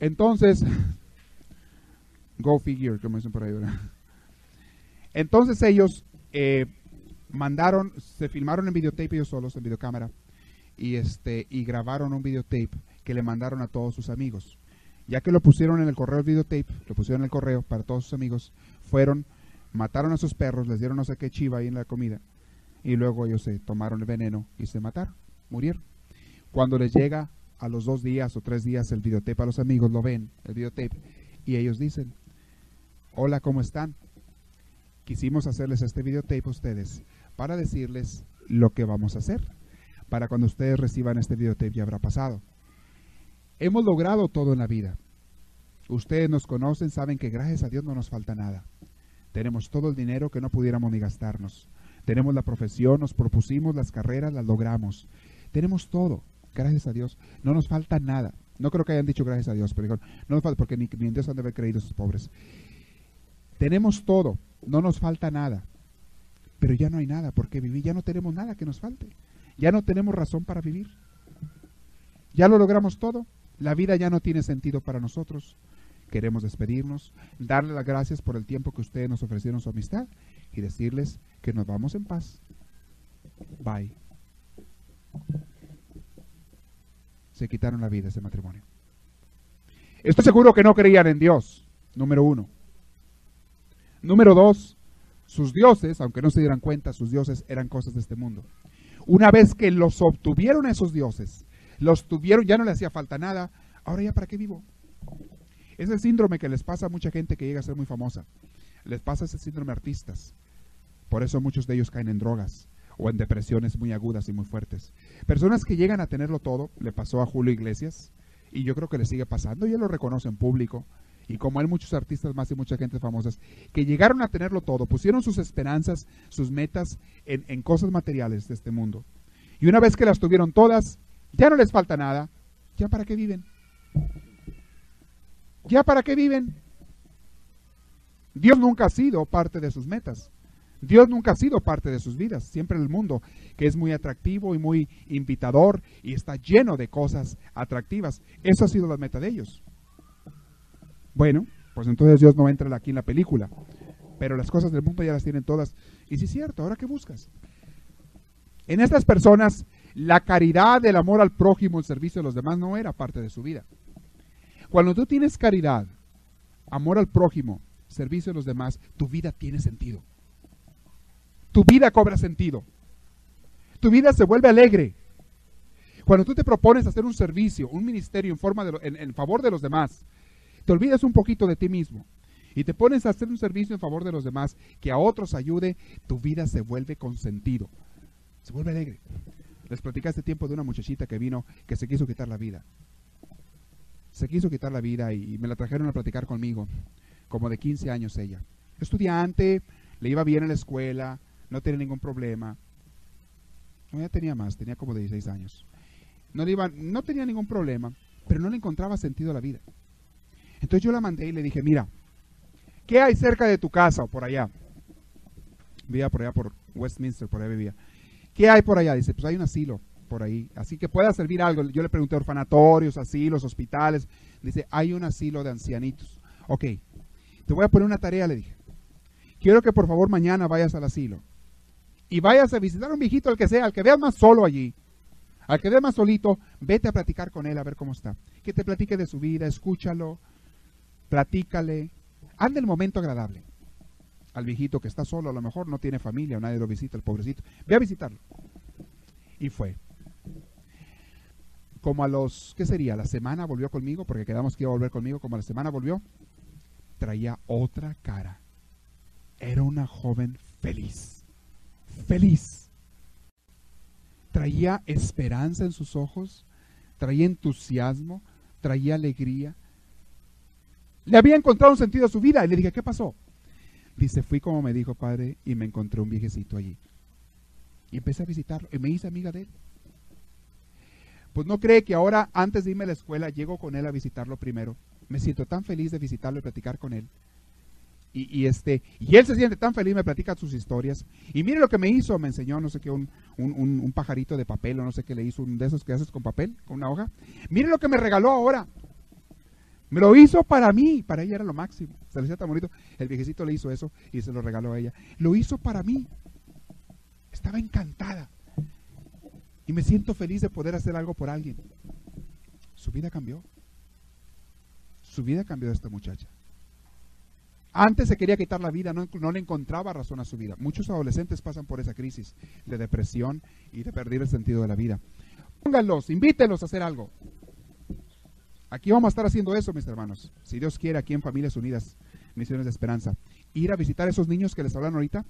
Speaker 2: Entonces, go figure, como dicen por ahí, Entonces ellos eh, mandaron, se filmaron en videotape ellos solos, en videocámara, y, este, y grabaron un videotape que le mandaron a todos sus amigos. Ya que lo pusieron en el correo el videotape, lo pusieron en el correo para todos sus amigos, fueron, mataron a sus perros, les dieron no sé qué chiva ahí en la comida, y luego ellos se tomaron el veneno y se mataron, murieron. Cuando les llega a los dos días o tres días el videotape a los amigos, lo ven, el videotape, y ellos dicen, hola, ¿cómo están? Quisimos hacerles este videotape a ustedes para decirles lo que vamos a hacer para cuando ustedes reciban este videotape ya habrá pasado. Hemos logrado todo en la vida. Ustedes nos conocen, saben que gracias a Dios no nos falta nada. Tenemos todo el dinero que no pudiéramos ni gastarnos. Tenemos la profesión, nos propusimos las carreras, las logramos. Tenemos todo, gracias a Dios. No nos falta nada. No creo que hayan dicho gracias a Dios, pero no nos falta, porque ni, en Dios han de haber creído esos pobres. Tenemos todo, no nos falta nada. Pero ya no hay nada porque vivir, ya no tenemos nada que nos falte. Ya no tenemos razón para vivir. Ya lo logramos todo. La vida ya no tiene sentido para nosotros. Queremos despedirnos, darle las gracias por el tiempo que ustedes nos ofrecieron su amistad y decirles que nos vamos en paz. Bye. Se quitaron la vida ese matrimonio. Estoy seguro que no creían en Dios, número uno. Número dos, sus dioses, aunque no se dieran cuenta, sus dioses eran cosas de este mundo. Una vez que los obtuvieron esos dioses, los tuvieron, ya no le hacía falta nada, ahora ya para qué vivo. Ese síndrome que les pasa a mucha gente que llega a ser muy famosa. Les pasa ese síndrome a artistas. Por eso muchos de ellos caen en drogas o en depresiones muy agudas y muy fuertes. Personas que llegan a tenerlo todo, le pasó a Julio Iglesias y yo creo que le sigue pasando y él lo reconoce en público y como hay muchos artistas más y mucha gente famosas, que llegaron a tenerlo todo, pusieron sus esperanzas, sus metas en, cosas materiales de este mundo. Y una vez que las tuvieron todas, ya no les falta nada. ¿Ya para qué viven? ¿Ya para qué viven? Dios nunca ha sido parte de sus metas. Dios nunca ha sido parte de sus vidas. Siempre el mundo, que es muy atractivo y muy invitador y está lleno de cosas atractivas. Eso ha sido la meta de ellos. Bueno, pues entonces Dios no entra aquí en la película. Pero las cosas del mundo ya las tienen todas. Y sí es cierto, ¿ahora qué buscas? En estas personas, la caridad, el amor al prójimo, el servicio a los demás no era parte de su vida. Cuando tú tienes caridad, amor al prójimo, servicio a los demás, tu vida tiene sentido. Tu vida cobra sentido. Tu vida se vuelve alegre. Cuando tú te propones hacer un servicio, un ministerio en, forma de, en favor de los demás, te olvidas un poquito de ti mismo y te pones a hacer un servicio en favor de los demás, que a otros ayude, tu vida se vuelve con sentido, se vuelve alegre. Les platicé hace tiempo de una muchachita que vino que se quiso quitar la vida. Se quiso quitar la vida y me la trajeron a platicar conmigo, como de 15 años ella. Estudiante, le iba bien en la escuela, no tenía ningún problema. No, tenía más, tenía como de 16 años. No, le iba, no tenía ningún problema, pero no le encontraba sentido a la vida. Entonces yo la mandé y le dije, mira, ¿qué hay cerca de tu casa o por allá? Vivía por allá, por Westminster, por ahí vivía. ¿Qué hay por allá? Dice, pues hay un asilo por ahí, así que pueda servir algo. Yo le pregunté orfanatorios, asilos, hospitales. Dice, hay un asilo de ancianitos. Ok, te voy a poner una tarea, le dije. Quiero que por favor mañana vayas al asilo y vayas a visitar a un viejito, al que sea, al que veas más solo allí. Al que veas más solito, vete a platicar con él a ver cómo está. Que te platique de su vida, escúchalo, platícale, anda el momento agradable. Al viejito que está solo, a lo mejor no tiene familia nadie lo visita, el pobrecito. Ve a visitarlo. Y fue. como a los, ¿qué sería? La semana volvió conmigo, porque quedamos que iba a volver conmigo, como a la semana volvió, traía otra cara. Era una joven feliz, feliz. Traía esperanza en sus ojos, traía entusiasmo, traía alegría. Le había encontrado un sentido a su vida y le dije, ¿qué pasó? Dice, fui como me dijo padre y me encontré un viejecito allí. Y empecé a visitarlo y me hice amiga de él. Pues no cree que ahora, antes de irme a la escuela, llego con él a visitarlo primero. Me siento tan feliz de visitarlo y platicar con él. Y, este, y él se siente tan feliz, me platica sus historias. Y mire lo que me hizo, me enseñó, no sé qué, un, un, pajarito de papel o no sé qué le hizo, un de esos que haces con papel, con una hoja. Mire lo que me regaló ahora. Me lo hizo para mí, para ella era lo máximo. Se le decía tan bonito. El viejecito le hizo eso y se lo regaló a ella. Lo hizo para mí. Estaba encantada. Y me siento feliz de poder hacer algo por alguien. Su vida cambió. Su vida cambió de esta muchacha. Antes se quería quitar la vida, no, le encontraba razón a su vida. Muchos adolescentes pasan por esa crisis de depresión y de perder el sentido de la vida. Pónganlos, invítenlos a hacer algo. Aquí vamos a estar haciendo eso, mis hermanos. Si Dios quiere, aquí en Familias Unidas, Misiones de Esperanza. Ir a visitar a esos niños que les hablan ahorita.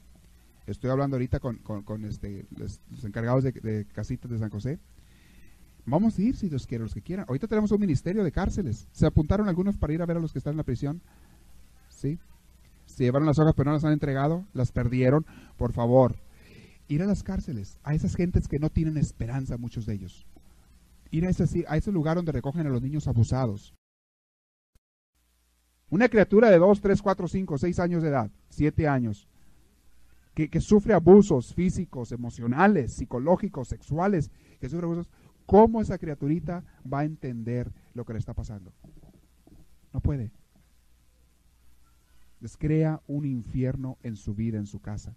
Speaker 2: Estoy hablando ahorita con, este, los, encargados de, de casitas de San José. Vamos a ir, si Dios quiere, los que quieran. Ahorita tenemos un ministerio de cárceles. Se apuntaron algunos para ir a ver a los que están en la prisión. ¿Sí? Se llevaron las hojas, pero no las han entregado, las perdieron. Por favor, ir a las cárceles, a esas gentes que no tienen esperanza, muchos de ellos. Ir a ese, a ese lugar donde recogen a los niños abusados. Una criatura de 2, 3, 4, 5, 6 años de edad, 7 años, que, sufre abusos físicos, emocionales, psicológicos, sexuales, ¿cómo esa criaturita va a entender lo que le está pasando? No puede les crea un infierno en su vida, en su casa.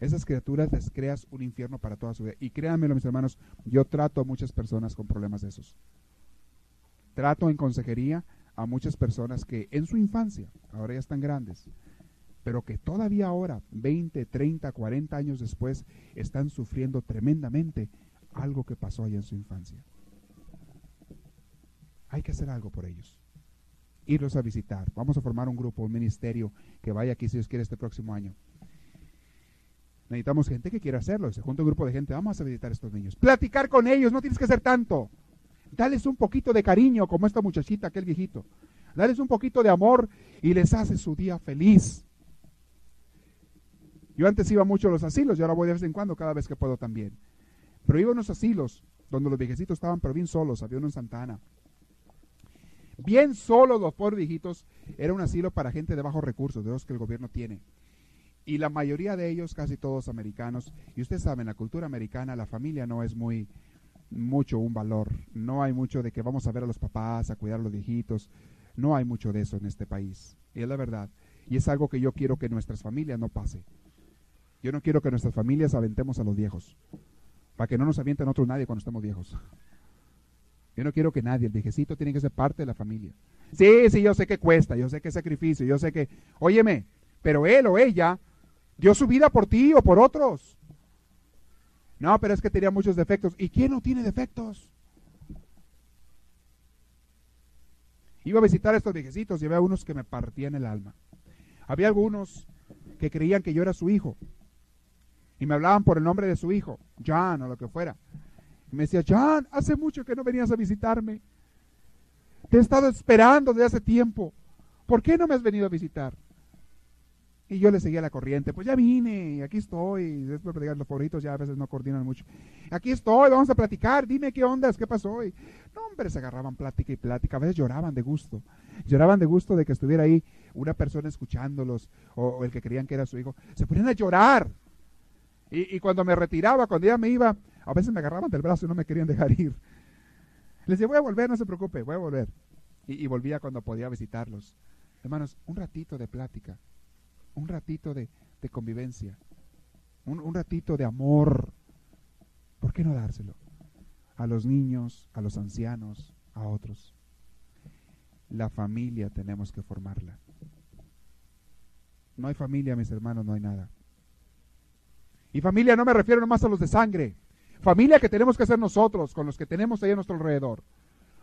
Speaker 2: Esas criaturas les creas un infierno para toda su vida. Y créanmelo, mis hermanos, yo trato a muchas personas con problemas de esos. Trato en consejería a muchas personas que en su infancia, ahora ya están grandes, pero que todavía ahora, 20, 30, 40 años después, están sufriendo tremendamente algo que pasó allá en su infancia. Hay que hacer algo por ellos irlos a visitar. Vamos a formar un grupo, un ministerio que vaya aquí si Dios quiere este próximo año. Necesitamos gente que quiera hacerlo. Se junta un grupo de gente, vamos a visitar a estos niños. Platicar con ellos, no tienes que hacer tanto. Dales un poquito de cariño, como esta muchachita, aquel viejito. Dales un poquito de amor y les hace su día feliz. Yo antes iba mucho a los asilos y ahora voy de vez en cuando, cada vez que puedo también. Pero iba a unos asilos donde los viejecitos estaban, pero bien solos. Había uno en Santana bien solo los pobres viejitos, era un asilo para gente de bajos recursos, de los que el gobierno tiene. Y la mayoría de ellos, casi todos americanos, y ustedes saben, la cultura americana, la familia no es muy mucho un valor. No hay mucho de que vamos a ver a los papás, a cuidar a los viejitos. No hay mucho de eso en este país. Y es la verdad. Y es algo que yo quiero que nuestras familias no pase. Yo no quiero que nuestras familias aventemos a los viejos. Para que no nos avienten otros nadie cuando estemos viejos. Yo no quiero que nadie, el viejecito tiene que ser parte de la familia. Sí, sí, yo sé que cuesta, yo sé que sacrificio, yo sé que, óyeme, pero él o ella dio su vida por ti o por otros. No, pero es que tenía muchos defectos. ¿Y quién no tiene defectos? Iba a visitar a estos viejecitos y había unos que me partían el alma. Había algunos que creían que yo era su hijo y me hablaban por el nombre de su hijo, John o lo que fuera me decía, John, hace mucho que no venías a visitarme. Te he estado esperando desde hace tiempo. ¿Por qué no me has venido a visitar? Y yo le seguía la corriente. Pues ya vine, aquí estoy. Después de los favoritos ya a veces no coordinan mucho. Aquí estoy, vamos a platicar. Dime qué ondas, qué pasó hoy. No, hombre, se agarraban plática y plática. A veces lloraban de gusto. Lloraban de gusto de que estuviera ahí una persona escuchándolos o, o el que creían que era su hijo. Se ponían a llorar. Y, cuando me retiraba, cuando ya me iba, a veces me agarraban del brazo y no me querían dejar ir. Les decía, voy a volver, no se preocupe, voy a volver. Y, volvía cuando podía visitarlos. Hermanos, un ratito de plática, un ratito de, convivencia, un, un ratito de amor. ¿Por qué no dárselo? A los niños, a los ancianos, a otros. La familia tenemos que formarla. No hay familia, mis hermanos, no hay nada. Y familia no me refiero nomás a los de sangre. Familia que tenemos que ser nosotros, con los que tenemos ahí a nuestro alrededor.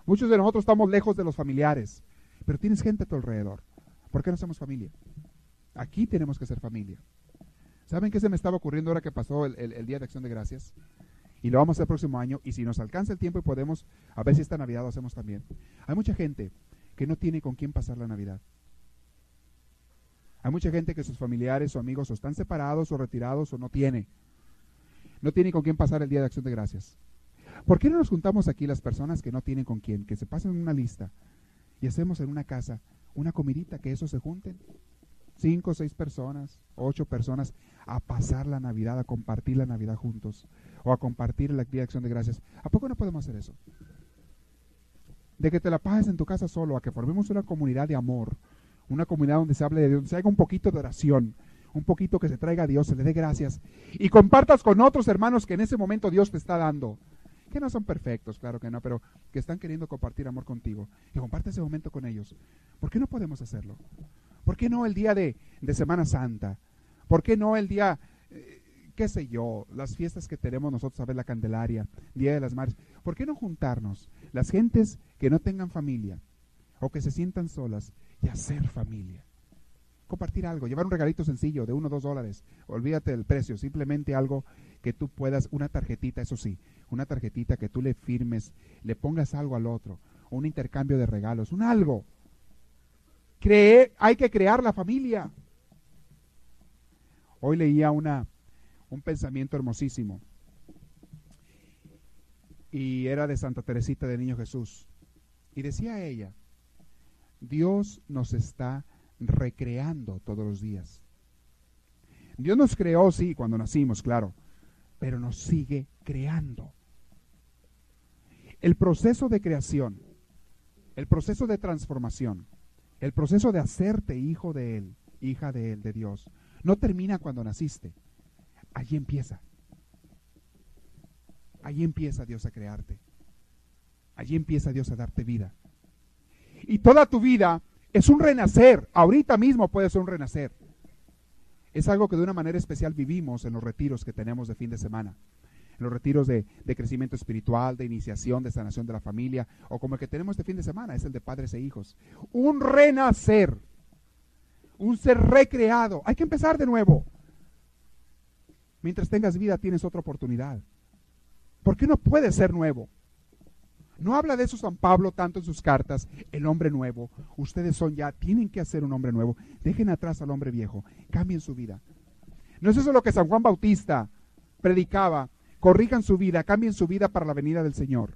Speaker 2: Muchos de nosotros estamos lejos de los familiares, pero tienes gente a tu alrededor. ¿Por qué no somos familia? Aquí tenemos que ser familia. ¿Saben qué se me estaba ocurriendo ahora que pasó el, Día de Acción de Gracias? Y lo vamos a hacer el próximo año. Y si nos alcanza el tiempo y podemos, a ver si esta Navidad lo hacemos también. Hay mucha gente que no tiene con quién pasar la Navidad. Hay mucha gente que sus familiares o amigos o están separados o retirados o no tiene. No tiene con quién pasar el Día de Acción de Gracias. ¿Por qué no nos juntamos aquí las personas que no tienen con quién? Que se pasen en una lista y hacemos en una casa una comidita, que esos se junten. Cinco, seis personas, ocho personas a pasar la Navidad, a compartir la Navidad juntos o a compartir la actividad de acción de gracias. ¿A poco no podemos hacer eso? De que te la pases en tu casa solo, a que formemos una comunidad de amor, una comunidad donde se hable de Dios, donde se haga un poquito de oración, un poquito que se traiga a Dios, se le dé gracias y compartas con otros hermanos que en ese momento Dios te está dando. Que no son perfectos, claro que no, pero que están queriendo compartir amor contigo. Y comparte ese momento con ellos. ¿Por qué no podemos hacerlo? ¿Por qué no el día de, Semana Santa? ¿Por qué no el día, eh, qué sé yo, las fiestas que tenemos nosotros a ver la Candelaria, Día de las Madres? ¿Por qué no juntarnos las gentes que no tengan familia o que se sientan solas y hacer familia? Compartir algo, llevar un regalito sencillo de uno o dos dólares. Olvídate del precio, simplemente algo que tú puedas, una tarjetita, eso sí, una tarjetita que tú le firmes, le pongas algo al otro, un intercambio de regalos, un algo. Cree, hay que crear la familia. Hoy leía una, un pensamiento hermosísimo y era de Santa Teresita de Niño Jesús. Y decía ella, Dios nos está recreando todos los días. Dios nos creó, sí, cuando nacimos, claro, pero nos sigue creando. El proceso de creación, el proceso de transformación, el proceso de hacerte hijo de Él, hija de Él, de Dios, no termina cuando naciste. Allí empieza. Allí empieza Dios a crearte. Allí empieza Dios a darte vida. Y toda tu vida es un renacer. Ahorita mismo puede ser un renacer. Es algo que de una manera especial vivimos en los retiros que tenemos de fin de semana. En los retiros de, crecimiento espiritual, de iniciación, de sanación de la familia, o como el que tenemos este fin de semana, es el de padres e hijos. Un renacer. Un ser recreado. Hay que empezar de nuevo. Mientras tengas vida tienes otra oportunidad. ¿Por qué no puede ser nuevo? No habla de eso San Pablo tanto en sus cartas, el hombre nuevo. Ustedes son ya, tienen que hacer un hombre nuevo. Dejen atrás al hombre viejo, cambien su vida. No es eso lo que San Juan Bautista predicaba. Corrijan su vida, cambien su vida para la venida del Señor.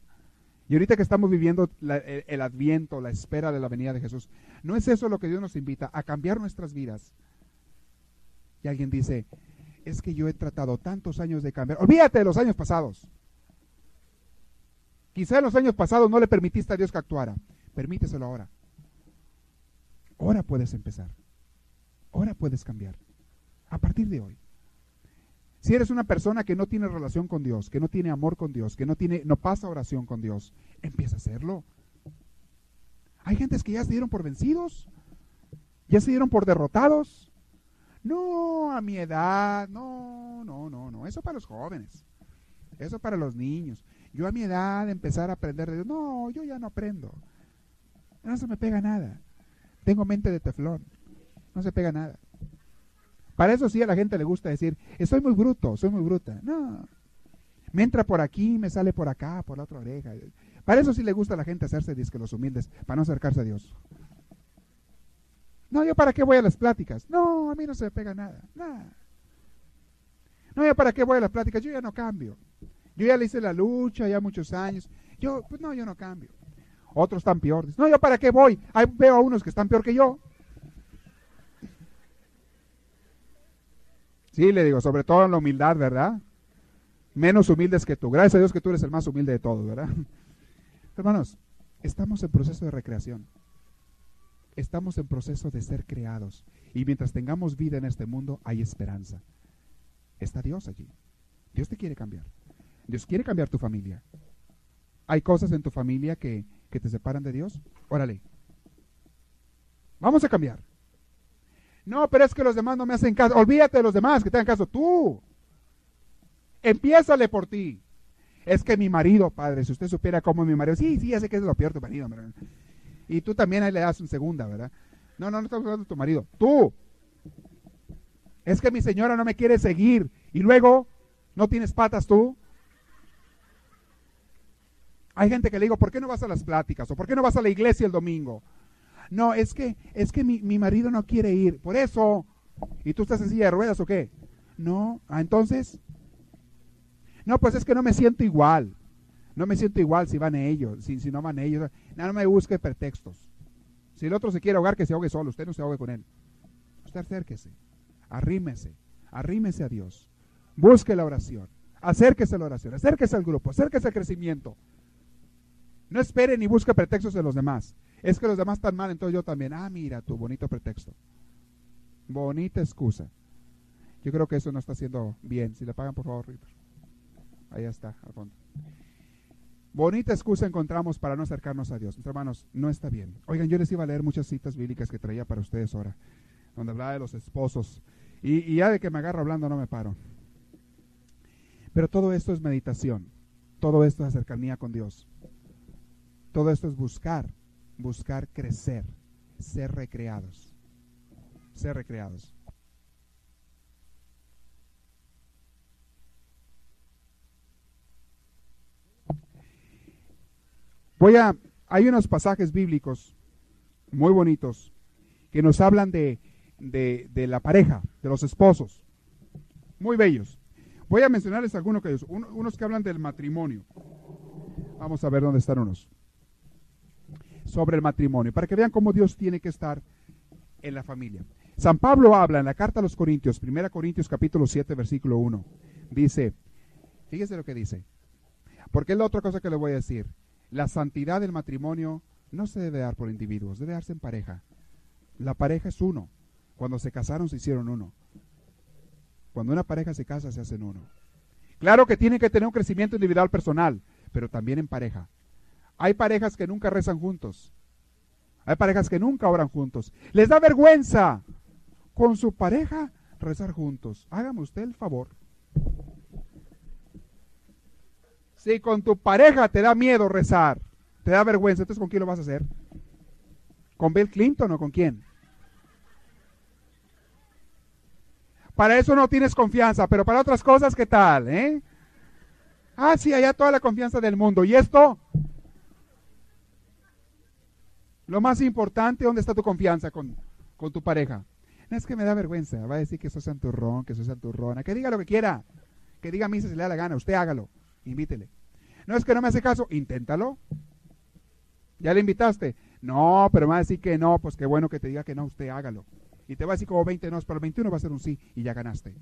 Speaker 2: Y ahorita que estamos viviendo el, el adviento, la espera de la venida de Jesús, ¿no es eso lo que Dios nos invita? A cambiar nuestras vidas. Y alguien dice, es que yo he tratado tantos años de cambiar. Olvídate de los años pasados. Quizá en los años pasados no le permitiste a Dios que actuara. Permíteselo ahora. Ahora puedes empezar. Ahora puedes cambiar. A partir de hoy. Si eres una persona que no tiene relación con Dios, que no tiene amor con Dios, que no tiene, no pasa oración con Dios, empieza a hacerlo. Hay gentes que ya se dieron por vencidos, ya se dieron por derrotados. No, a mi edad, no, no, no, no. Eso para los jóvenes, eso para los niños. Yo a mi edad empezar a aprender de Dios, no, yo ya no aprendo. No se me pega nada. Tengo mente de teflón. No se pega nada. Para eso sí a la gente le gusta decir, soy muy bruto, soy muy bruta. No. Me entra por aquí, me sale por acá, por la otra oreja. Para eso sí le gusta a la gente hacerse disque los humildes, para no acercarse a Dios. No, yo para qué voy a las pláticas. No, a mí no se me pega nada. Nada. No, yo para qué voy a las pláticas. Yo ya no cambio. Yo ya le hice la lucha ya muchos años. Yo, pues no, yo no cambio. Otros están peores. No, yo para qué voy. Ahí veo a unos que están peor que yo. Sí, le digo, sobre todo en la humildad, ¿verdad? Menos humildes que tú. Gracias a Dios que tú eres el más humilde de todos, ¿verdad? Hermanos, estamos en proceso de recreación. Estamos en proceso de ser creados. Y mientras tengamos vida en este mundo, hay esperanza. Está Dios allí. Dios te quiere cambiar. Dios quiere cambiar tu familia. ¿Hay cosas en tu familia que, te separan de Dios? Órale. Vamos a cambiar. No, pero es que los demás no me hacen caso. Olvídate de los demás que te hagan caso. Tú. Empiézale por ti. Es que mi marido, padre, si usted supiera cómo mi marido, sí, sí, ya sé que es lo peor tu marido, Y tú también ahí le das un segunda, ¿verdad? No, no, no estamos hablando de tu marido. Tú. Es que mi señora no me quiere seguir. Y luego, ¿no tienes patas tú? Hay gente que le digo, ¿por qué no vas a las pláticas? ¿O por qué no vas a la iglesia el domingo? No, es que, es que mi, mi marido no quiere ir. Por eso. ¿Y tú estás en silla de ruedas o qué? No. Ah, entonces. No, pues es que no me siento igual. No me siento igual si van ellos, si, si no van ellos. No, me busque pretextos. Si el otro se quiere ahogar, que se ahogue solo. Usted no se ahogue con él. Usted acérquese. Arrímese. Arrímese a Dios. Busque la oración. Acérquese a la oración. Acérquese al grupo. Acérquese al crecimiento. No espere ni busque pretextos de los demás. Es que los demás están mal, entonces yo también. Ah, mira tu bonito pretexto. Bonita excusa. Yo creo que eso no está haciendo bien. Si le pagan, por favor, Ahí está, al fondo. Bonita excusa encontramos para no acercarnos a Dios. Mis hermanos, no está bien. Oigan, yo les iba a leer muchas citas bíblicas que traía para ustedes ahora, donde hablaba de los esposos. Y, y ya de que me agarro hablando no me paro. Pero todo esto es meditación. Todo esto es cercanía con Dios. Todo esto es buscar, buscar crecer, ser recreados. Ser recreados. Voy a, hay unos pasajes bíblicos muy bonitos que nos hablan de, de, la pareja, de los esposos. Muy bellos. Voy a mencionarles algunos que ellos, unos que hablan del matrimonio. Vamos a ver dónde están unos. Sobre el matrimonio, para que vean cómo Dios tiene que estar en la familia. San Pablo habla en la carta a los Corintios, 1 Corintios capítulo 7, versículo 1. Dice, fíjese lo que dice, porque es la otra cosa que le voy a decir. La santidad del matrimonio no se debe dar por individuos, debe darse en pareja. La pareja es uno. Cuando se casaron se hicieron uno. Cuando una pareja se casa se hacen uno. Claro que tienen que tener un crecimiento individual personal, pero también en pareja. Hay parejas que nunca rezan juntos. Hay parejas que nunca oran juntos. Les da vergüenza con su pareja rezar juntos. Hágame usted el favor. Si con tu pareja te da miedo rezar, te da vergüenza, entonces ¿con quién lo vas a hacer? ¿Con Bill Clinton o con quién? Para eso no tienes confianza, pero para otras cosas, ¿qué tal? Eh? Ah, sí, allá toda la confianza del mundo. ¿Y esto? Lo más importante, ¿dónde está tu confianza con, con tu pareja? No es que me da vergüenza, va a decir que sos santurrón, que sos santurrona, que diga lo que quiera, que diga a mí si se le da la gana, usted hágalo invítele. No es que no me hace caso, inténtalo. ¿Ya le invitaste? No, pero me va a decir que no, pues qué bueno que te diga que no, usted hágalo. Y te va a decir como 20 no, pero el 21 va a ser un sí y ya ganaste.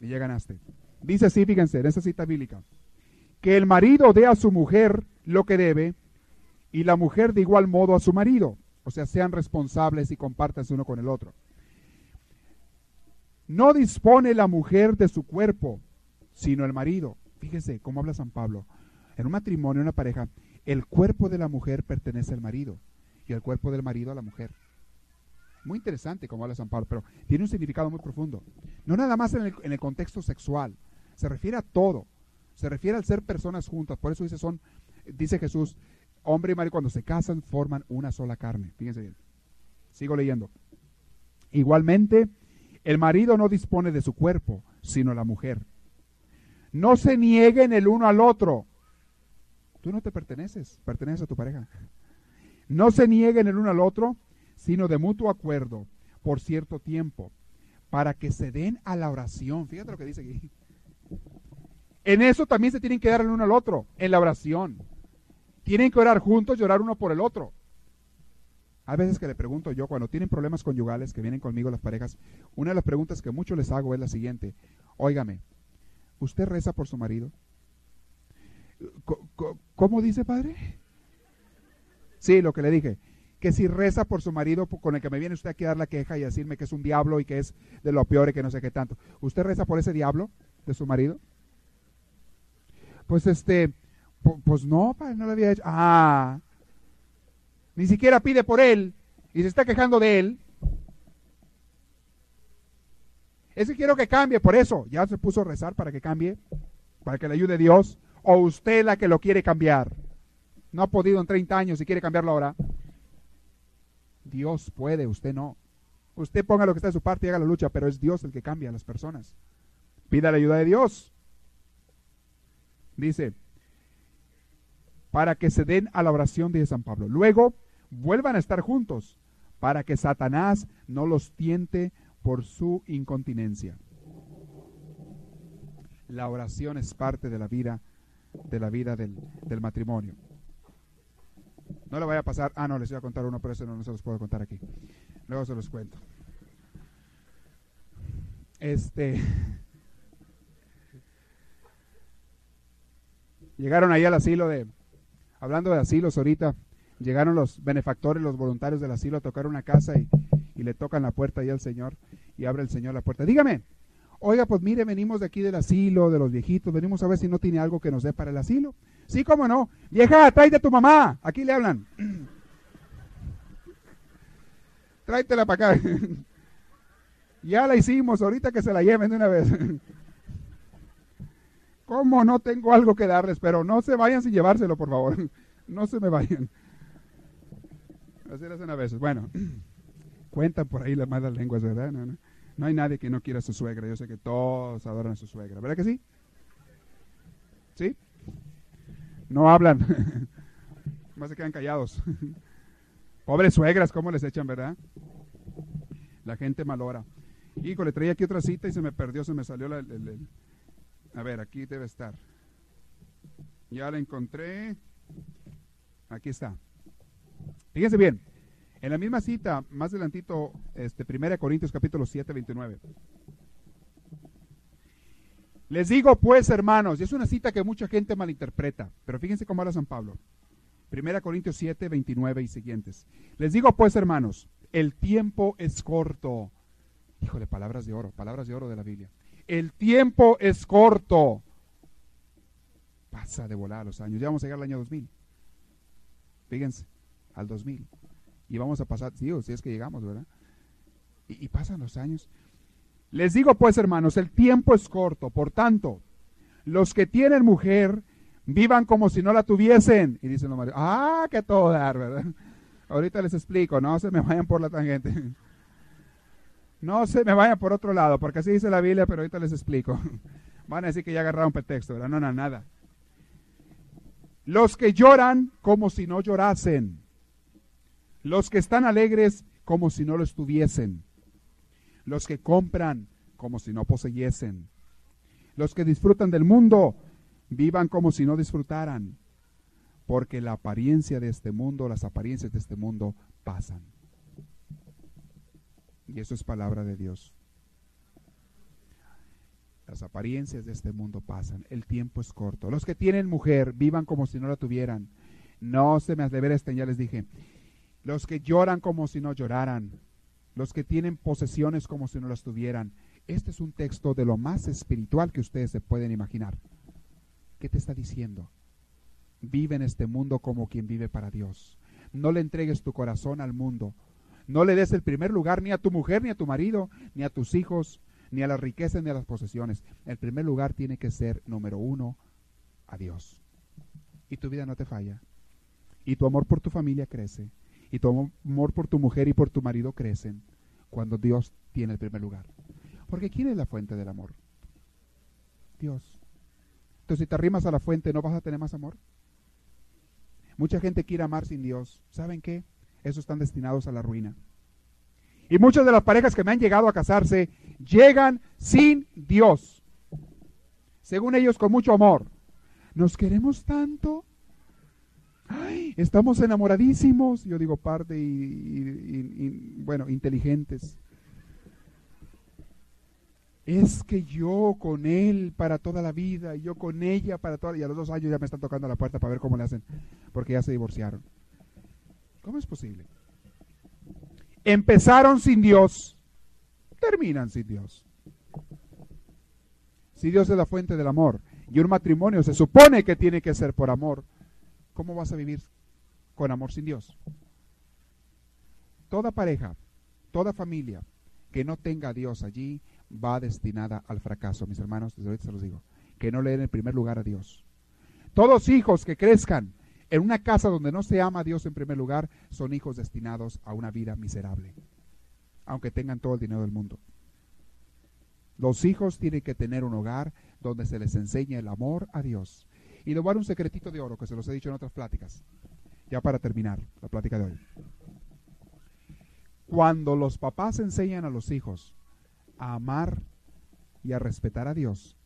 Speaker 2: Y ya ganaste. Dice así, fíjense, en esa cita bíblica, que el marido dé a su mujer lo que debe y la mujer de igual modo a su marido. O sea, sean responsables y compártanse uno con el otro. No dispone la mujer de su cuerpo, sino el marido. Fíjese cómo habla San Pablo. En un matrimonio, en una pareja, el cuerpo de la mujer pertenece al marido y el cuerpo del marido a la mujer. Muy interesante cómo habla San Pablo, pero tiene un significado muy profundo. No nada más en el, contexto sexual, se refiere a todo. Se refiere al ser personas juntas. Por eso dice, son, dice Jesús, hombre y marido cuando se casan forman una sola carne. Fíjense bien. Sigo leyendo. Igualmente, el marido no dispone de su cuerpo, sino la mujer. No se nieguen el uno al otro. Tú no te perteneces, perteneces a tu pareja. No se nieguen el uno al otro, sino de mutuo acuerdo por cierto tiempo, para que se den a la oración. Fíjate lo que dice aquí. En eso también se tienen que dar el uno al otro, en la oración. Tienen que orar juntos y orar uno por el otro. Hay veces que le pregunto yo, cuando tienen problemas conyugales que vienen conmigo las parejas, una de las preguntas que mucho les hago es la siguiente. Óigame, ¿Usted reza por su marido? ¿Cómo dice, padre? Sí, lo que le dije. Que si reza por su marido con el que me viene usted a dar la queja y decirme que es un diablo y que es de lo peor y que no sé qué tanto. ¿Usted reza por ese diablo de su marido? Pues este, pues no, padre, no lo había hecho. Ah, ni siquiera pide por él y se está quejando de él. Ese quiero que cambie, por eso ya se puso a rezar para que cambie, para que le ayude Dios. ¿O usted la que lo quiere cambiar? No ha podido en 30 años y quiere cambiarlo ahora. Dios puede, usted no. Usted ponga lo que está de su parte y haga la lucha, pero es Dios el que cambia a las personas. Pida la ayuda de Dios. Dice, para que se den a la oración, de San Pablo. Luego, vuelvan a estar juntos, para que Satanás no los tiente por su incontinencia. La oración es parte de la vida, de la vida del, del matrimonio. No le vaya a pasar. Ah, no, les voy a contar uno, pero eso no, no se los puedo contar aquí. Luego se los cuento. Este. Llegaron ahí al asilo de. Hablando de asilos ahorita, llegaron los benefactores, los voluntarios del asilo a tocar una casa y, y le tocan la puerta ahí al Señor y abre el Señor la puerta. Dígame, oiga, pues mire, venimos de aquí del asilo, de los viejitos, venimos a ver si no tiene algo que nos dé para el asilo. Sí, cómo no. Vieja, tráete a tu mamá. Aquí le hablan. Tráetela para acá. ya la hicimos, ahorita que se la lleven de una vez. ¿Cómo no tengo algo que darles? Pero no se vayan sin llevárselo, por favor. No se me vayan. Así lo hacen a veces. Bueno, cuentan por ahí las malas lenguas, ¿verdad? No, hay nadie que no quiera a su suegra. Yo sé que todos adoran a su suegra. ¿Verdad que sí? ¿Sí? no hablan, más se quedan callados. Pobres suegras, ¿cómo les echan, verdad? La gente malora. le traía aquí otra cita y se me perdió, se me salió la... a ver, aquí debe estar. Ya la encontré. Aquí está. Fíjense bien. En la misma cita, más adelantito, este, 1 Corintios capítulo 7, 29. Les digo pues, hermanos, y es una cita que mucha gente malinterpreta, pero fíjense cómo habla San Pablo. 1 Corintios 7, 29 y siguientes. Les digo pues, hermanos, el tiempo es corto. Híjole, palabras de oro, palabras de oro de la Biblia. El tiempo es corto. Pasa de volar los años. Ya vamos a llegar al año 2000. Fíjense, al 2000. Y vamos a pasar, sí, si es que llegamos, ¿verdad? Y, y pasan los años. Les digo pues, hermanos, el tiempo es corto, por tanto, los que tienen mujer, vivan como si no la tuviesen. Y dicen los maridos, ah, que todo dar, ¿verdad? Ahorita les explico, no se me vayan por la tangente. No se me vayan por otro lado, porque así dice la Biblia, pero ahorita les explico. Van a decir que ya agarraron pretexto, ¿verdad? No, no, nada. Los que lloran como si no llorasen. Los que están alegres como si no lo estuviesen los que compran como si no poseyesen, los que disfrutan del mundo, vivan como si no disfrutaran, porque la apariencia de este mundo, las apariencias de este mundo pasan. Y eso es palabra de Dios. Las apariencias de este mundo pasan, el tiempo es corto. Los que tienen mujer, vivan como si no la tuvieran. No se me de este, ya les dije. Los que lloran como si no lloraran los que tienen posesiones como si no las tuvieran. Este es un texto de lo más espiritual que ustedes se pueden imaginar. ¿Qué te está diciendo? Vive en este mundo como quien vive para Dios. No le entregues tu corazón al mundo. No le des el primer lugar ni a tu mujer, ni a tu marido, ni a tus hijos, ni a las riquezas, ni a las posesiones. El primer lugar tiene que ser, número uno, a Dios. Y tu vida no te falla. Y tu amor por tu familia crece y tu amor por tu mujer y por tu marido crecen cuando Dios tiene el primer lugar. Porque ¿quién es la fuente del amor? Dios. Entonces, si te arrimas a la fuente, ¿no vas a tener más amor? Mucha gente quiere amar sin Dios. ¿Saben qué? Esos están destinados a la ruina. Y muchas de las parejas que me han llegado a casarse llegan sin Dios. Según ellos, con mucho amor. Nos queremos tanto estamos enamoradísimos, yo digo parte y, bueno, inteligentes. Es que yo con él para toda la vida, yo con ella para toda y a los dos años ya me están tocando la puerta para ver cómo le hacen, porque ya se divorciaron. ¿Cómo es posible? Empezaron sin Dios, terminan sin Dios. Si Dios es la fuente del amor y un matrimonio se supone que tiene que ser por amor, ¿cómo vas a vivir con amor sin Dios? Toda pareja, toda familia que no tenga a Dios allí va destinada al fracaso, mis hermanos, desde ahorita se los digo. Que no le den el primer lugar a Dios. Todos hijos que crezcan en una casa donde no se ama a Dios en primer lugar son hijos destinados a una vida miserable, aunque tengan todo el dinero del mundo. Los hijos tienen que tener un hogar donde se les enseñe el amor a Dios. Y le voy a dar un secretito de oro que se los he dicho en otras pláticas, ya para terminar la plática de hoy. Cuando los papás enseñan a los hijos a amar y a respetar a Dios,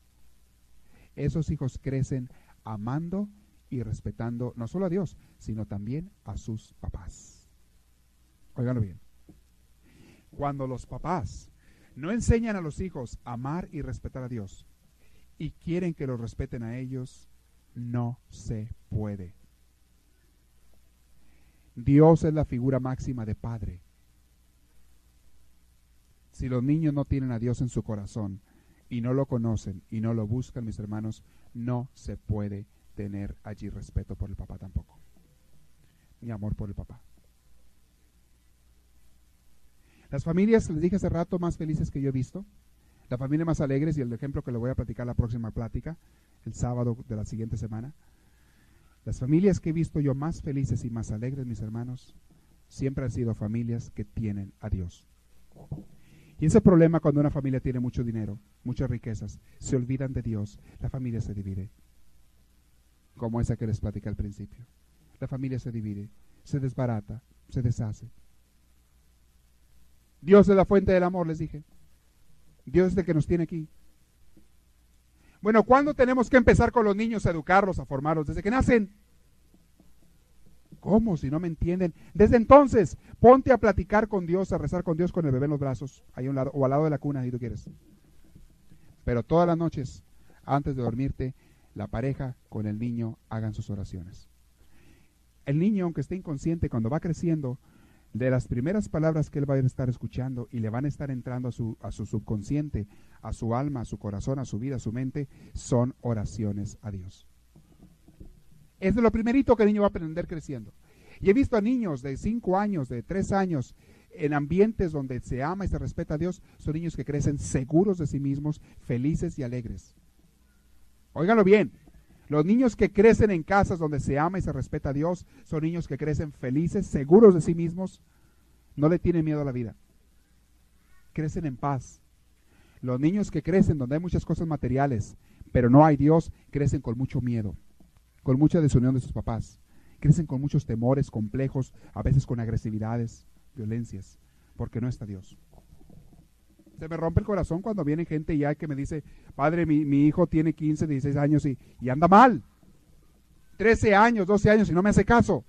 Speaker 2: esos hijos crecen amando y respetando no solo a Dios, sino también a sus papás. Óiganlo bien. Cuando los papás no enseñan a los hijos a amar y respetar a Dios y quieren que los respeten a ellos, no se puede. Dios es la figura máxima de padre. Si los niños no tienen a Dios en su corazón y no lo conocen y no lo buscan, mis hermanos, no se puede tener allí respeto por el papá tampoco, ni amor por el papá. Las familias, les dije hace rato, más felices que yo he visto, la familia más alegres y el ejemplo que le voy a platicar la próxima plática, el sábado de la siguiente semana. Las familias que he visto yo más felices y más alegres, mis hermanos, siempre han sido familias que tienen a Dios. Y ese problema cuando una familia tiene mucho dinero, muchas riquezas, se olvidan de Dios, la familia se divide. Como esa que les platicé al principio. La familia se divide, se desbarata, se deshace. Dios es la fuente del amor, les dije. Dios es el que nos tiene aquí. Bueno, ¿cuándo tenemos que empezar con los niños a educarlos, a formarlos? Desde que nacen. ¿Cómo? Si no me entienden. Desde entonces, ponte a platicar con Dios, a rezar con Dios con el bebé en los brazos, ahí un lado, o al lado de la cuna, si tú quieres. Pero todas las noches, antes de dormirte, la pareja con el niño hagan sus oraciones. El niño, aunque esté inconsciente, cuando va creciendo, de las primeras palabras que él va a estar escuchando y le van a estar entrando a su, a su subconsciente, a su alma, a su corazón, a su vida, a su mente, son oraciones a Dios. Es de lo primerito que el niño va a aprender creciendo. Y he visto a niños de 5 años, de 3 años, en ambientes donde se ama y se respeta a Dios, son niños que crecen seguros de sí mismos, felices y alegres. Óiganlo bien, los niños que crecen en casas donde se ama y se respeta a Dios son niños que crecen felices, seguros de sí mismos, no le tienen miedo a la vida. Crecen en paz. Los niños que crecen donde hay muchas cosas materiales, pero no hay Dios, crecen con mucho miedo, con mucha desunión de sus papás. Crecen con muchos temores, complejos, a veces con agresividades, violencias, porque no está Dios. Se me rompe el corazón cuando viene gente ya que me dice, padre, mi, hijo tiene 15, 16 años y, y anda mal. 13 años, 12 años y no me hace caso.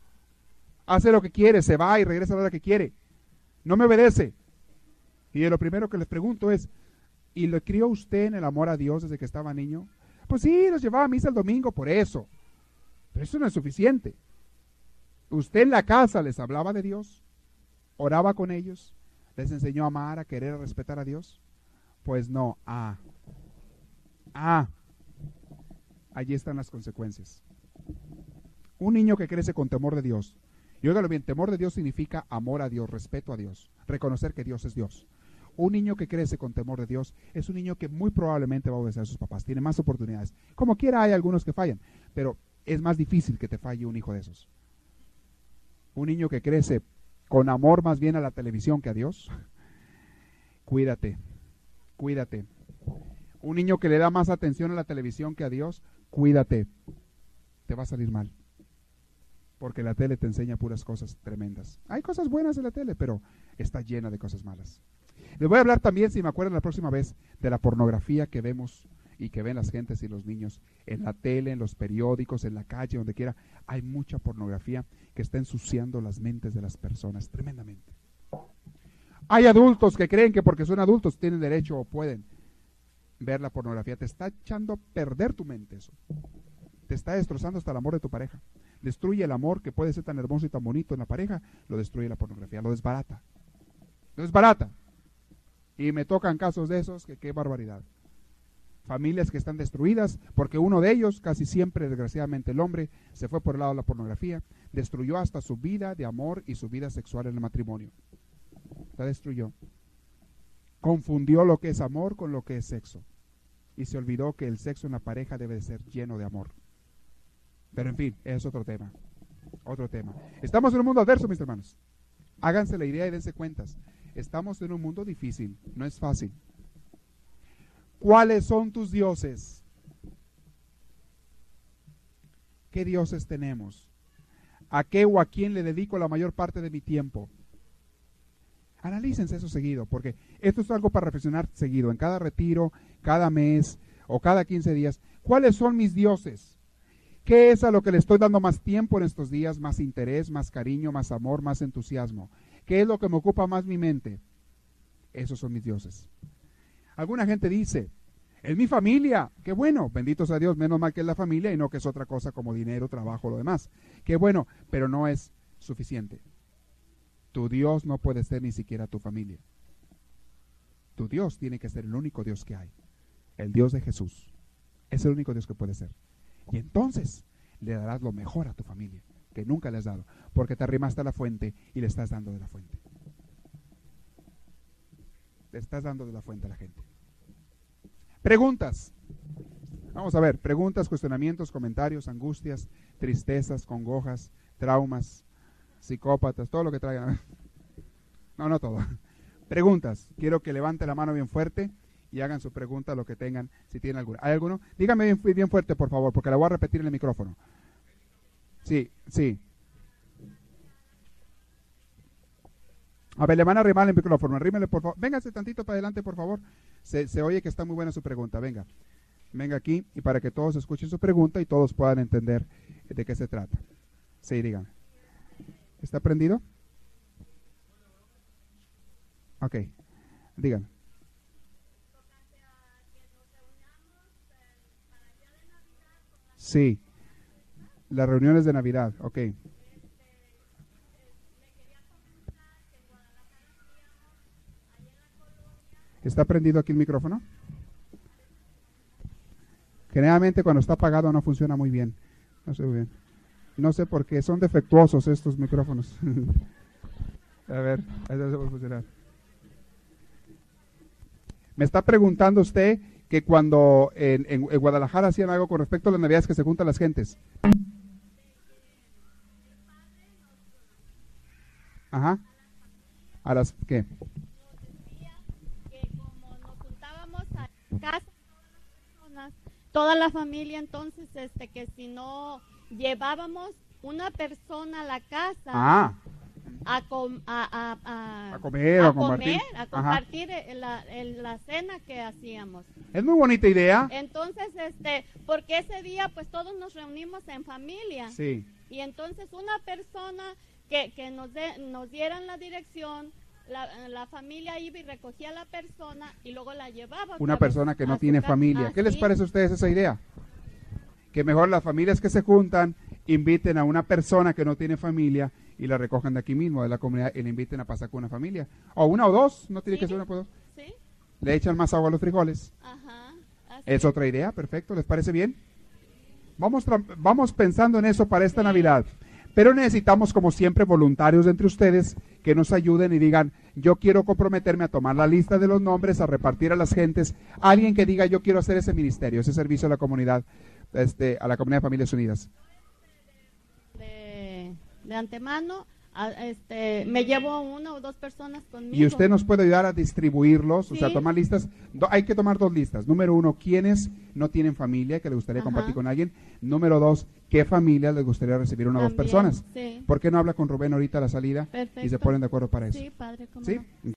Speaker 2: Hace lo que quiere, se va y regresa a la hora que quiere. No me obedece. Y lo primero que les pregunto es, ¿y lo crió usted en el amor a Dios desde que estaba niño? Pues sí, los llevaba a misa el domingo por eso. Pero eso no es suficiente. ¿Usted en la casa les hablaba de Dios? ¿Oraba con ellos? Les enseñó a amar, a querer, a respetar a Dios? Pues no. Ah. Ah. Allí están las consecuencias. Un niño que crece con temor de Dios. Y óigalo bien, temor de Dios significa amor a Dios, respeto a Dios, reconocer que Dios es Dios. Un niño que crece con temor de Dios es un niño que muy probablemente va a obedecer a sus papás, tiene más oportunidades. Como quiera hay algunos que fallan, pero es más difícil que te falle un hijo de esos. Un niño que crece con amor más bien a la televisión que a Dios, cuídate, cuídate. Un niño que le da más atención a la televisión que a Dios, cuídate. Te va a salir mal. Porque la tele te enseña puras cosas tremendas. Hay cosas buenas en la tele, pero está llena de cosas malas. Les voy a hablar también, si me acuerdan la próxima vez, de la pornografía que vemos y que ven las gentes y los niños en la tele, en los periódicos, en la calle, donde quiera. Hay mucha pornografía que está ensuciando las mentes de las personas tremendamente. Hay adultos que creen que porque son adultos tienen derecho o pueden ver la pornografía. Te está echando a perder tu mente eso. Te está destrozando hasta el amor de tu pareja. Destruye el amor que puede ser tan hermoso y tan bonito en la pareja, lo destruye la pornografía, lo desbarata. Lo desbarata. Y me tocan casos de esos que qué barbaridad familias que están destruidas, porque uno de ellos, casi siempre, desgraciadamente el hombre, se fue por el lado de la pornografía, destruyó hasta su vida de amor y su vida sexual en el matrimonio. La destruyó. Confundió lo que es amor con lo que es sexo. Y se olvidó que el sexo en la pareja debe ser lleno de amor. Pero en fin, es otro tema. Otro tema. Estamos en un mundo adverso, mis hermanos. Háganse la idea y dense cuentas. Estamos en un mundo difícil, no es fácil. ¿Cuáles son tus dioses? ¿Qué dioses tenemos? ¿A qué o a quién le dedico la mayor parte de mi tiempo? Analícense eso seguido, porque esto es algo para reflexionar seguido, en cada retiro, cada mes o cada 15 días. ¿Cuáles son mis dioses? ¿Qué es a lo que le estoy dando más tiempo en estos días, más interés, más cariño, más amor, más entusiasmo? ¿Qué es lo que me ocupa más mi mente? Esos son mis dioses. Alguna gente dice, es mi familia, qué bueno, benditos a Dios, menos mal que es la familia y no que es otra cosa como dinero, trabajo, lo demás. Qué bueno, pero no es suficiente. Tu Dios no puede ser ni siquiera tu familia. Tu Dios tiene que ser el único Dios que hay, el Dios de Jesús. Es el único Dios que puede ser. Y entonces le darás lo mejor a tu familia, que nunca le has dado, porque te arrimaste a la fuente y le estás dando de la fuente. Estás dando de la fuente a la gente. Preguntas. Vamos a ver, preguntas, cuestionamientos, comentarios, angustias, tristezas, congojas, traumas, psicópatas, todo lo que traigan. No, no todo. Preguntas. Quiero que levante la mano bien fuerte y hagan su pregunta, lo que tengan, si tienen alguna. ¿Hay alguno? Dígame bien, bien fuerte, por favor, porque la voy a repetir en el micrófono. Sí, sí. A ver, le van a arrimar el micrófono. Arrímele, por favor. Véngase tantito para adelante, por favor. Se, se, oye que está muy buena su pregunta. Venga. Venga aquí y para que todos escuchen su pregunta y todos puedan entender de qué se trata. Sí, dígame. ¿Está prendido? Ok. Dígame. Sí. Las reuniones de Navidad, ok. ¿Está prendido aquí el micrófono? Generalmente cuando está apagado no funciona muy bien. No sé bien. No sé por qué. Son defectuosos estos micrófonos. a ver, ahí se va a funcionar. Me está preguntando usted que cuando en, en, Guadalajara hacían algo con respecto a las navidades que se juntan las gentes. Ajá. ¿A las qué?
Speaker 3: Que como nos juntábamos casa toda la familia, entonces este que si no llevábamos una persona a la casa.
Speaker 2: Ah
Speaker 3: a, a,
Speaker 2: a, a, comer, a, compartir,
Speaker 3: a compartir la, la, cena que hacíamos.
Speaker 2: Es muy bonita idea.
Speaker 3: Entonces, este, porque ese día pues todos nos reunimos en familia.
Speaker 2: Sí.
Speaker 3: Y entonces una persona que, que nos, de, nos dieran la dirección, la, la, familia iba y recogía a la persona y luego la llevaba.
Speaker 2: Una persona que no tiene familia. ¿Qué les parece a ustedes esa idea? Que mejor las familias que se juntan inviten a una persona que no tiene familia y la recojan de aquí mismo, de la comunidad, y le inviten a pasar con una familia. O una o dos, no tiene que ser una o dos.
Speaker 3: Sí.
Speaker 2: Le echan más agua a los frijoles.
Speaker 3: Ajá.
Speaker 2: Es otra idea, perfecto, ¿les parece bien? Vamos, vamos pensando en eso para esta Navidad. Pero necesitamos, como siempre, voluntarios entre ustedes que nos ayuden y digan, yo quiero comprometerme a tomar la lista de los nombres, a repartir a las gentes, alguien que diga, yo quiero hacer ese ministerio, ese servicio a la comunidad, este, a la comunidad de Familias Unidas
Speaker 3: de antemano. Este, me llevo una o dos personas conmigo.
Speaker 2: Y usted nos puede ayudar a distribuirlos, o sea, tomar listas. hay que tomar dos listas. Número uno, ¿quiénes no tienen familia que le gustaría compartir con alguien? Número dos, ¿qué familia les gustaría recibir una o dos personas?
Speaker 3: Sí.
Speaker 2: ¿Por qué no habla con Rubén ahorita a la salida y se ponen de acuerdo para eso?
Speaker 3: Sí, padre,
Speaker 2: ¿Sí?